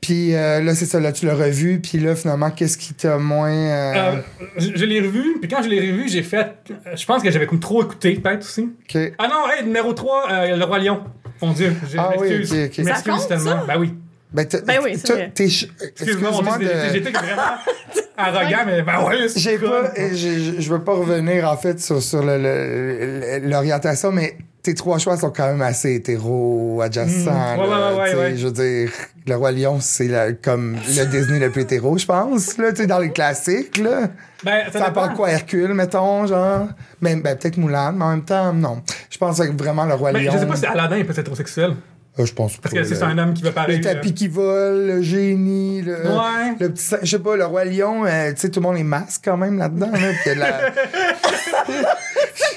Puis euh, là, c'est ça, là, tu l'as revu. Puis là, finalement, qu'est-ce qui t'a moins. euh, Euh, je je l'ai revu, puis quand je l'ai revu, j'ai fait. Je pense que j'avais comme trop écouté, peut-être aussi. Ah non, hey, numéro 3, euh, Le Roi Lion. Mon Dieu, je Ah oui, m'excuse. ok, ok. Je m'excuse Ça compte, tellement. ça? Ben oui. Ben, Ben oui, c'est vrai. Excuse-moi, de. j'étais vraiment arrogant, mais ben ouais, c'est J'ai pas, je, veux pas revenir en fait sur, sur le- le- le- l'orientation, mais tes trois choix sont quand même assez hétéro adjacents. Mm. Ouais, là, ouais, ouais, tu sais, ouais. Je veux dire, le roi lion, c'est la- comme le Disney le plus hétéro, je pense. Là, tu sais, dans les classiques, là. Ben, ça part quoi, Hercule, mettons, genre. Ben, ben peut-être Moulin, mais en même temps, non. Je pense que vraiment le roi Ben, lion. je sais pas si Aladdin est peut-être hétérosexuel. Euh, je pense Parce que c'est un homme qui veut parler. Le tapis qui vole, le génie, le, Ouais. le petit, je sais pas, le roi lion, euh, tu sais, tout le monde est masque quand même là-dedans, là, la,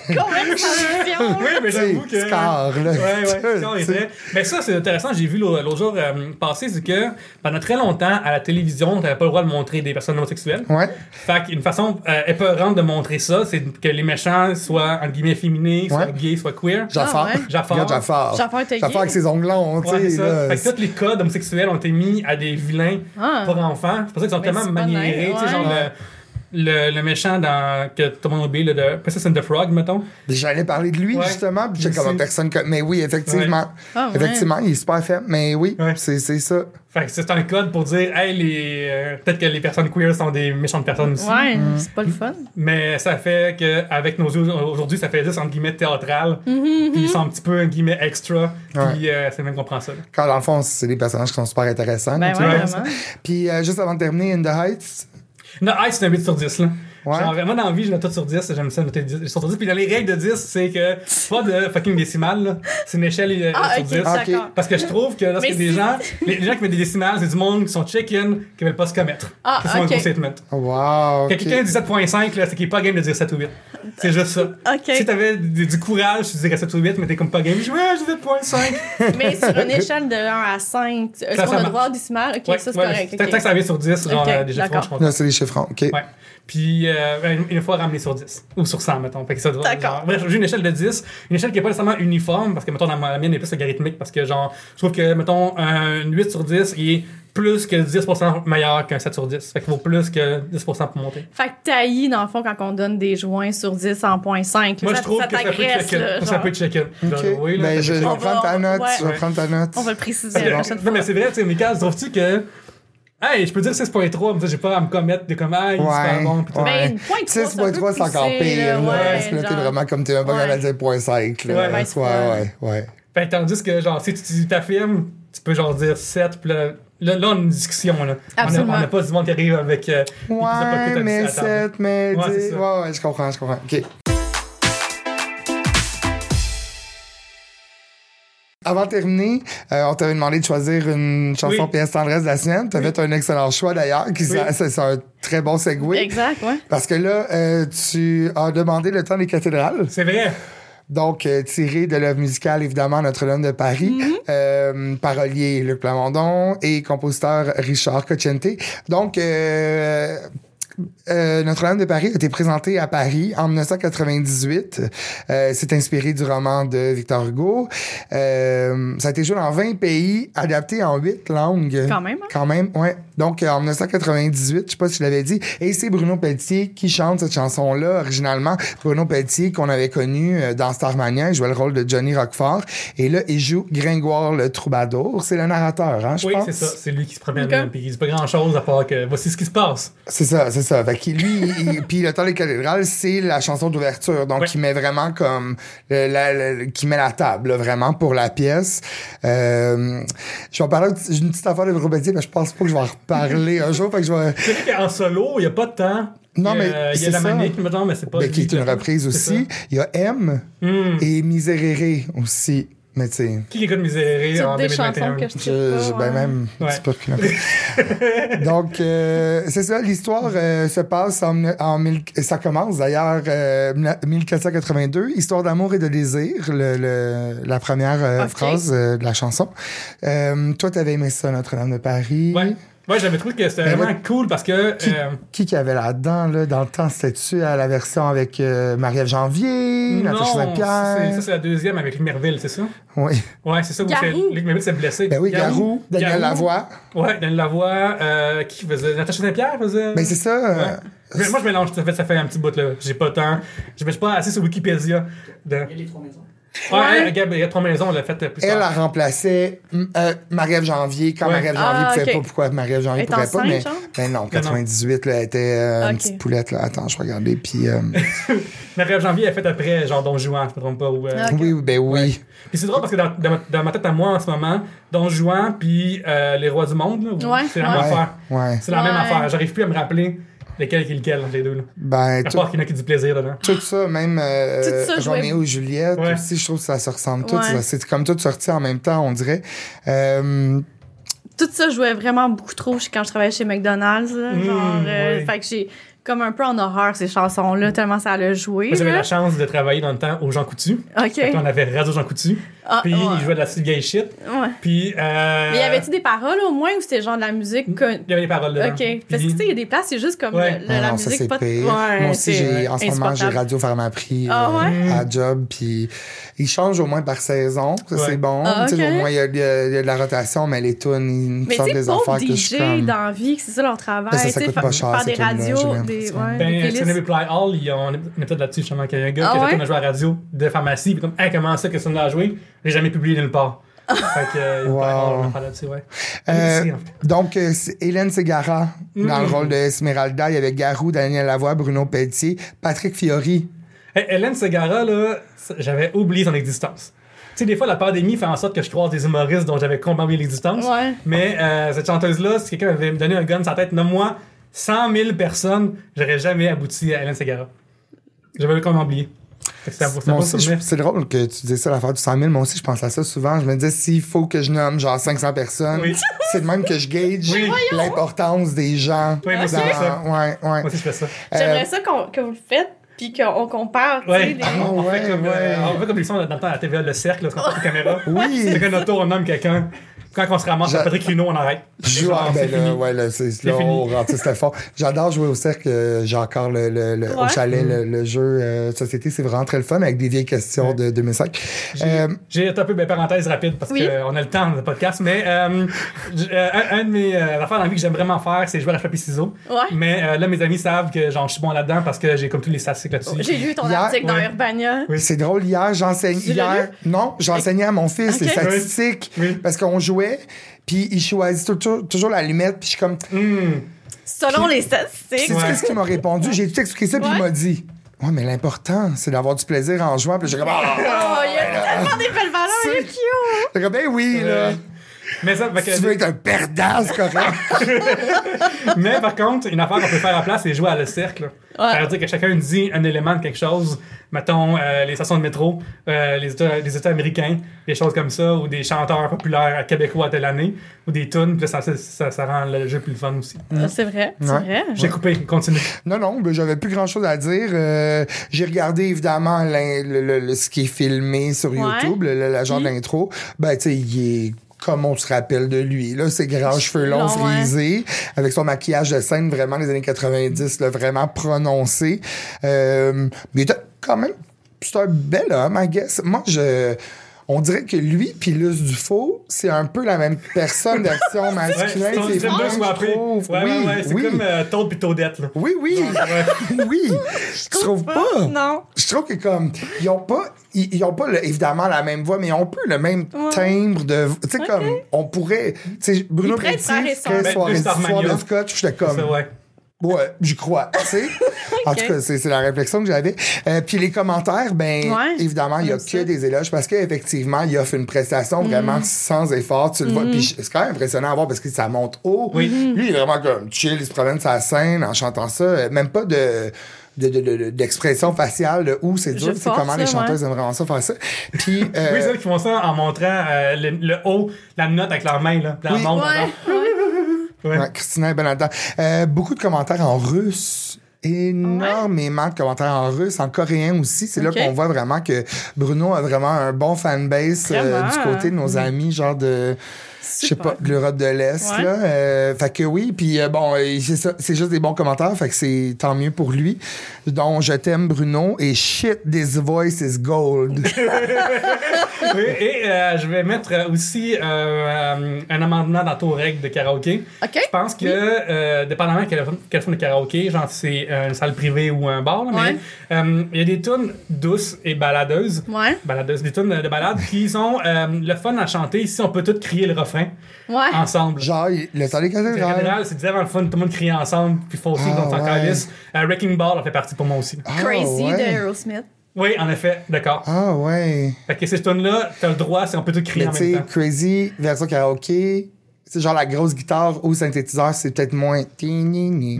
Conversation! Oui, mais j'avoue que. Scar, là. Ouais, ouais, vrai. Mais ça, c'est intéressant. J'ai vu l'autre jour euh, passé, c'est que pendant très longtemps, à la télévision, t'avais pas le droit de montrer des personnes homosexuelles. Ouais. Fait qu'une façon euh, épeurante de montrer ça, c'est que les méchants soient, entre guillemets, féminés, soient Ouais. gays, soient queer. Jafar. Ah ouais. Jafar. Jafar. Jafar était avec ses ongles longs, tu sais. c'est ça. là. Fait que tous les codes homosexuels ont été mis à des vilains Ah. pour enfants. C'est pour ça qu'ils sont Mais tellement maniérés. Tu sais, genre. Le, méchant dans, que tout le monde oublie, le de Princess and the Frog, mettons. J'allais parler de lui, Ouais. justement, puis j'étais comme personne que... Mais oui, effectivement. Ah. Effectivement, il est super fait, mais oui, Ouais. c'est c'est ça. Fait que c'est un code pour dire, hey, les, euh, peut-être que les personnes queer sont des méchantes personnes aussi. Ouais, c'est pas le fun. Mais ça fait qu'avec nos yeux aujourd'hui, ça fait juste entre guillemets théâtral. Mm-hmm, Puis ils sont un petit peu, entre guillemets, extra. Puis Ouais. euh, c'est même qu'on prend ça. là. Quand, dans le fond, c'est des personnages qui sont super intéressants. Ben ouais. Puis, euh, juste avant de terminer, In the Heights, Non, hey, c'est un 8 sur 10, là. Ouais. Genre, vraiment, dans la vie, je note tout sur 10. J'aime ça, noter 10 sur 10. Puis dans les règles de 10, c'est que pas de fucking décimales, là. C'est une échelle euh, Ah, sur ok, 10. Ah, ok. d'accord. Parce que je trouve que lorsque des si- gens, les, les gens qui mettent des décimales, c'est du monde qui sont chicken, qui veulent pas se commettre. Ah, qui sont un ok. gros statement. wow, Quand quelqu'un dit 7.5, là, c'est qu'il est pas game de dire 7 ou 8. C'est juste ça. Si t'avais du, du courage, tu dirais 7 ou 8, mais t'es comme pas game. Je dis, ouais, j'ai 7.5. Mais sur une échelle de 1 à 5, est-ce qu'on a le droit au décimal? Ok, Ouais, ça c'est ouais, correct. Tant que ça vient sur 10, genre euh, des chiffres, d'accord. je ronds, OK. Ouais. Puis, euh, une, une fois ramené sur 10. Ou sur 100, mettons. Fait que ça doit, D'accord. genre- bref, j'ai une échelle de 10. Une échelle qui est pas nécessairement uniforme, parce que, mettons, la mienne, est plus logarithmique, parce que, genre, je trouve que, mettons, un 8 sur 10, il est plus que 10% meilleur qu'un 7 sur 10. Fait qu'il vaut plus que 10% pour monter. Fait que taillis, dans le fond, quand on donne des joints sur 10 en point 5, Moi, ça, je trouve ça que ça peut t'agresse, checker. là, Ça peut checker. OK. Oui, là, ben, je, vais prendre ta note. ouais. Je vais prendre ta note. On va le préciser la prochaine non, fois. mais c'est vrai, tu sais, Mika, trouves-tu que. Hey, je peux dire 6.3, mais ça, j'ai pas à me commettre de comme, hey, c'est pas Ouais. bon. pis tout. ouais. Ben, une pointe trois, 6.3, c'est encore pire. là, Là, ouais, parce que là, t'es vraiment comme t'es un bon Ouais. à 10.5. Là. Ouais, Ouais, ben, ouais, pas- ouais, ouais. Fait que tandis que, genre, si tu, t'affirmes, tu peux, genre, dire 7, puis là, là, là, on a une discussion, là. On a- Absolument. On n'a pas du monde qui arrive avec. euh, Ouais, mais pocket à- à table. 7, mais Ouais, 10. c'est ça. Ouais, ouais, je comprends, je comprends. OK. Avant de terminer, euh, on t'avait demandé de choisir une chanson Oui. PS tendresse de la semaine. T'as fait un excellent choix d'ailleurs, qui Oui. c'est c'est un très bon segue. Exact, ouais. Parce que là, euh, tu as demandé le temps des cathédrales. C'est vrai. Donc, euh, tiré de l'œuvre musicale, évidemment, Notre-Dame de Paris, Mm-hmm. euh, parolier Luc Plamondon et compositeur Richard Cocciante. Donc, euh, euh, Notre-Dame de Paris a été présenté à Paris en 1998. Euh, c'est inspiré du roman de Victor Hugo. Euh, ça a été joué dans 20 pays, adapté en 8 langues. Quand même, hein? Quand même, ouais. Donc, euh, en 1998, je sais pas si je l'avais dit, et c'est Bruno Pelletier qui chante cette chanson-là originalement. Bruno Pelletier, qu'on avait connu euh, dans Starmania, il jouait le rôle de Johnny Roquefort. Et là, il joue Gringoire le troubadour. C'est le narrateur, hein, je Oui, pense. c'est ça. C'est lui qui se promène, Ok. là, puis il dit pas grand chose à part que voici ce qui se passe. C'est ça, c'est ça. Fait qu'il, lui, il- puis le temps des cathédrales, c'est la chanson d'ouverture. Donc, Ouais. il met vraiment comme, le, la- le- qui met la table, là, vraiment, pour la pièce. Euh, je vais en parler j'ai une petite affaire de Pelletier, mais je pense pas que je vais en reparler un jour. Fait que je vais, C'est vrai qu'en solo, il n'y a pas de temps. Non, mais Il y a la manique, mettons, mais c'est pas. ben, qui est une reprise aussi. Il y a M. Hmm. et Miserere aussi. Mais tu sais, Qui écoute Miséré en Toutes des 2021? chansons que je je, pas. ben ouais. même Ouais. petit peu plus. Donc, euh, c'est ça, l'histoire euh, se passe en, en mille- ça commence d'ailleurs euh, 1482, Histoire d'amour et de désir, le, le- la première euh, Ok. phrase euh, de la chanson. Euh, toi, t'avais aimé ça, Notre-Dame de Paris. Ouais. Moi, j'avais trouvé que c'était Mais vraiment cool parce que. Qui, euh, qui qu'il y avait là-dedans, là, dans le temps? C'était-tu à la version avec euh, Marie-Ève Janvier, Natacha Saint-Pierre? c'est- ça, c'est la deuxième avec Luc Merville, c'est ça? Oui. Ouais, c'est ça où. Luc Merville s'est blessé. Ben oui, Garou, Daniel Garou. Lavoie. Ouais, Daniel Lavoie. Euh, qui faisait. Natacha Saint-Pierre faisait. Ben c'est ça. euh, Ouais. Mais Moi, je mélange, ça fait, ça fait un petit bout, là. J'ai pas le temps. Je me suis pas assez sur Wikipédia. De... Il y a les trois maisons. Ouais, Ouais. elle, Gab- il y a trois maisons, on l'a fait euh, plus Elle tard. a remplacé euh, Marie-Ève Janvier quand Ouais. Marie-Ève Janvier Ah, pouvait pas. Pourquoi Marie-Ève Janvier est pouvait pas? Mais ben non, 98, là, elle était euh, une petite poulette. Là. Attends, je vais regarder. Puis, euh, Marie-Ève Janvier, elle a fait après, genre Don Juan, je me trompe pas. Ou, euh, Ah, Ok. Oui, oui, ben oui. Puis c'est drôle parce que dans, dans ma, dans ma tête à moi en ce moment, Don Juan puis euh, Les Rois du Monde, Ouais, c'est la même ouais. affaire. C'est la même affaire. J'arrive plus à me rappeler lequel qui est lequel entre les deux. Là? Ben, À tout, part qu'il y en a qui du plaisir dedans. tout ça, même euh, Tout ça Roméo et Juliette Ouais. aussi, je trouve que ça se ressemble tout. C'est comme tout sorti en même temps, on dirait. Euh, Tout ça jouait vraiment beaucoup trop quand je travaillais chez McDonald's. là. Mm, genre, euh, oui. Fait que j'ai comme un peu en horreur ces chansons-là, tellement ça allait jouer. Moi, j'avais la chance de travailler dans le temps au Jean Coutu. OK. Fait qu'on avait Radio Jean Coutu. Ah, Puis ouais. il jouait de la vieille shit. Ouais. Puis. Euh, Mais y avait-tu des paroles au moins ou c'était genre de la musique? Il y avait des paroles dedans. OK. Parce que tu sais, il y a des places, c'est juste comme Ouais. le- le- ah la non, ça musique c'est pas pire. Ouais, Moi aussi, j'ai, en ce moment, j'ai. Radio Pharmaprix Ah euh, ouais? à job. Puis ils changent au moins par saison. Ça, Ouais. c'est bon. Ah. Au moins, il y, a y a- a de la rotation, mais les tunes, ils sortent tu sais, des affaires que je suis DJ comme... dans la vie, que c'est ça leur travail. Ça, ça coûte pas cher, Faire des radios, Ben, des Sunny. Reply All, il y a- on est peut-être là-dessus, justement, qu'il y a un gars Ah qui a joueur à la radio de pharmacie, puis comme, hey, comment ça que ça l'a joué? J'ai jamais publié nulle part. fait que, euh, Wow. Là-dessus, ouais. Euh, Merci, en fait. Donc, euh, Hélène Segara, dans le Mm. rôle de Esmeralda. Il y avait Garou, Daniel Lavoie, Bruno Pelletier, Patrick Fiori. Hey, Hélène Segara, là, j'avais oublié son existence. Tu sais, des fois, la pandémie fait en sorte que je croise des humoristes dont j'avais complètement oublié l'existence. Ouais. Mais euh, cette chanteuse-là, si quelqu'un avait me donné un gun sur la tête, nomme-moi 100 000 personnes, j'aurais jamais abouti à Hélène Segara. J'avais complètement oublié. C'est drôle que tu dises ça, l'affaire du 100 000. Moi aussi, je pense à ça souvent. Je me disais, s'il faut que je nomme genre 500 personnes, Oui. c'est de même que je gauge Oui. l'importance des gens. Oui, moi dans- ça. Ouais, ouais. Moi aussi, je fais ça. J'aimerais ça qu'on- que vous le faites, puis qu'on compare, Ouais. des- on, ouais, fait comme, ouais. euh, on fait comme ils sont dans le temps à la TVA, le cercle, là, qu'on fait les caméras. Oui. C'est que notre tour, on nomme quelqu'un. Quand on se ramasse à Patrick Luneau, on arrête. Joue Genre, ah, ben c'est là, fini. ouais, là, c'est là, fini. on rentre, c'était fort. J'adore jouer au cercle. euh, J'ai encore le, le, le- au chalet Mm. le, le jeu euh, société. C'est vraiment très le fun avec des vieilles questions de 2005. Euh, J'ai un peu de parenthèse rapide parce Oui. qu'on a le temps dans le podcast, mais euh, euh, un, un de mes euh, affaires dans la vie que j'aime vraiment faire, c'est jouer à la papier ciseaux. Ouais. Mais euh, là, mes amis savent que genre, je suis bon là-dedans parce que j'ai comme tous les statistiques là-dessus. J'ai lu ton Hier, article dans. Urbania. Oui. C'est drôle, hier, j'enseignais. Hier, non, j'enseignais à mon fils les statistiques Oui. parce qu'on jouait, puis il choisit toujours, toujours l'allumette, puis je suis comme. Hum. Selon les statistiques. sais-tu Ouais. qu'est-ce qu'il m'a répondu? J'ai tout expliqué ça, puis il Ouais. m'a dit. Ouais, mais l'important, c'est d'avoir du plaisir en jouant. Puis j'ai comme. Ah! Oh, il y a tellement des belles valeurs, il est cute. J'ai comme, ben oui, là. Mais, ça, que- tu veux être un perdant, c'est correct. mais par contre, une affaire qu'on peut faire à place, c'est jouer à le cercle. Ouais. Ça veut dire que chacun dit un élément de quelque chose. Mettons, euh, les stations de métro, euh, les, États, les États américains, des choses comme ça, ou des chanteurs populaires québécois à telle année, ou des tunes, puis ça, ça, ça rend le jeu plus le fun aussi. Ah, C'est vrai, c'est Ouais. vrai. J'ai coupé, continue. Non, non, ben, j'avais plus grand chose à dire. Euh, j'ai regardé évidemment le, le- le- ce qui est filmé sur Ouais. YouTube, le, le- la genre d'intro. Ben, tu sais, il est comme on se rappelle de lui. Là, ses grands cheveux longs Long, ouais. frisés, avec son maquillage de scène vraiment des années 90, là, vraiment prononcé. Euh, mais il était quand même, c'est un bel homme, I guess. Moi, je... On dirait que lui puis Luce Dufault, c'est un peu la même personne d'action masculin. ton- c'est. Ouais, oui, ouais, ouais, c'est oui. comme euh, pis Toadette, là. Oui, oui. oui. Je trouve pas. Non. Je trouve que comme ils ont pas ils, ils ont pas le- évidemment la même voix mais ils ont un peu le même Ouais. timbre de tu sais comme on pourrait tu sais Bruno sœurs. soirée, Ben, soir de scotch j'étais comme ouais. ouais j'y crois tu sais en tout cas c'est c'est la réflexion que j'avais Euh, puis les commentaires ben Ouais. évidemment il y a que ça. des éloges parce qu'effectivement il offre une prestation Mm. vraiment sans effort tu le vois puis c'est quand même impressionnant à voir parce que ça monte haut Oui. lui il est vraiment comme chill il se promène sur la scène en chantant ça euh, même pas de de- de- de- d'expression faciale de où c'est dur c'est comment les chanteuses aiment vraiment ça faire ça puis euh, Oui, c'est eux qui font ça en montrant euh, le, le haut, la note avec leurs mains, là. Puis la Oui. montre, Ouais, là. Ouais. Christina bonne là-dedans Euh, beaucoup de commentaires en russe énormément de commentaires en russe, en coréen aussi. C'est là qu'on voit vraiment que Bruno a vraiment un bon fanbase euh, du côté de nos amis, genre de je sais pas, de l'Europe de l'Est. Ouais. Là. Euh, fait que oui, puis euh, bon, c'est ça, c'est juste des bons commentaires, fait que c'est tant mieux pour lui. Donc, je t'aime, Bruno, et shit, this voice is gold. Oui, et euh, je vais mettre aussi un amendement dans ton règle de karaoké. OK. Je pense que, euh, dépendamment de quelle, quelle forme de karaoké, genre c'est euh, une salle privée ou un bar, là, Ouais. mais euh, il y a des tunes douces et baladeuses. Ouais. Baladeuses, des tunes de, de balade qui sont euh, le fun à chanter. Ici, on peut tous crier le refrain Ouais. ensemble. Genre, le temps des En cathédrales. général, c'est vraiment le fun, tout le monde crie ensemble, puis faut aussi Ah, qu'on s'en Wrecking Ball en fait partie pour moi aussi. Ah, Crazy ouais. de Aerosmith. Oui, en effet, d'accord. Ah, ouais. Fait que ces tunes-là, t'as le droit, c'est on peut tout crier Mais en tu même sais, temps. Crazy, version karaoké, c'est genre la grosse guitare ou synthétiseur, c'est peut-être moins.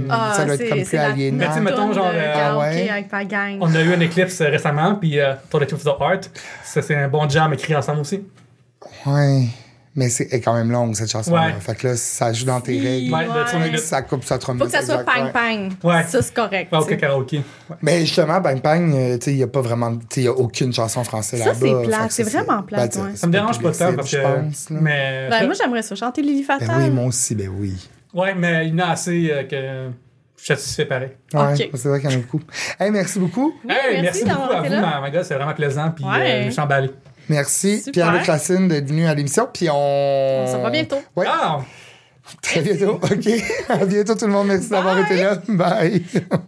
Ah, ça doit être comme plus aliénant. Mais tu sais, mettons, genre, euh, ah ouais. avec ta gang. On a eu un Eclipse euh, récemment, puis euh, Tour of the Heart. Ça, c'est un bon jam écrit ensemble aussi. Ouais. Mais c'est est quand même longue, cette chanson-là. Ouais. Fait que là, ça joue dans tes règles. Ouais, Ouais. minutes. Ça coupe ça trop Faut que ça soit pang pang. Ouais. Ça, c'est correct. Pas aucun karaoké. Ouais. Mais justement, Bang Bang, euh, tu sais, il n'y a pas vraiment. Tu sais, il n'y a aucune chanson française Ça, là-bas. c'est Fait plate. que C'est ça, vraiment plate, ben, ouais. c'est Ça me dérange pas tant parce que. je pense, mais. Ben, moi, j'aimerais ça. Chanter Lily Ben Fatal. oui, moi aussi, ben oui. Ouais, mais il y en a assez euh, que je suis pareil. Ouais, Ok. c'est vrai qu'il y en a beaucoup. Hey, merci beaucoup. Oui, Hey, merci, beaucoup d'avoir à vous, là. ma, ma gueule, c'est vraiment plaisant. Puis Ouais. euh, je suis emballé. Merci. Pierre-Luc Racine, d'être venu à l'émission. Puis on. On se revoit bientôt. Ouais, Ah! très bientôt. OK. à bientôt, tout le monde. Merci d'avoir été là. Bye.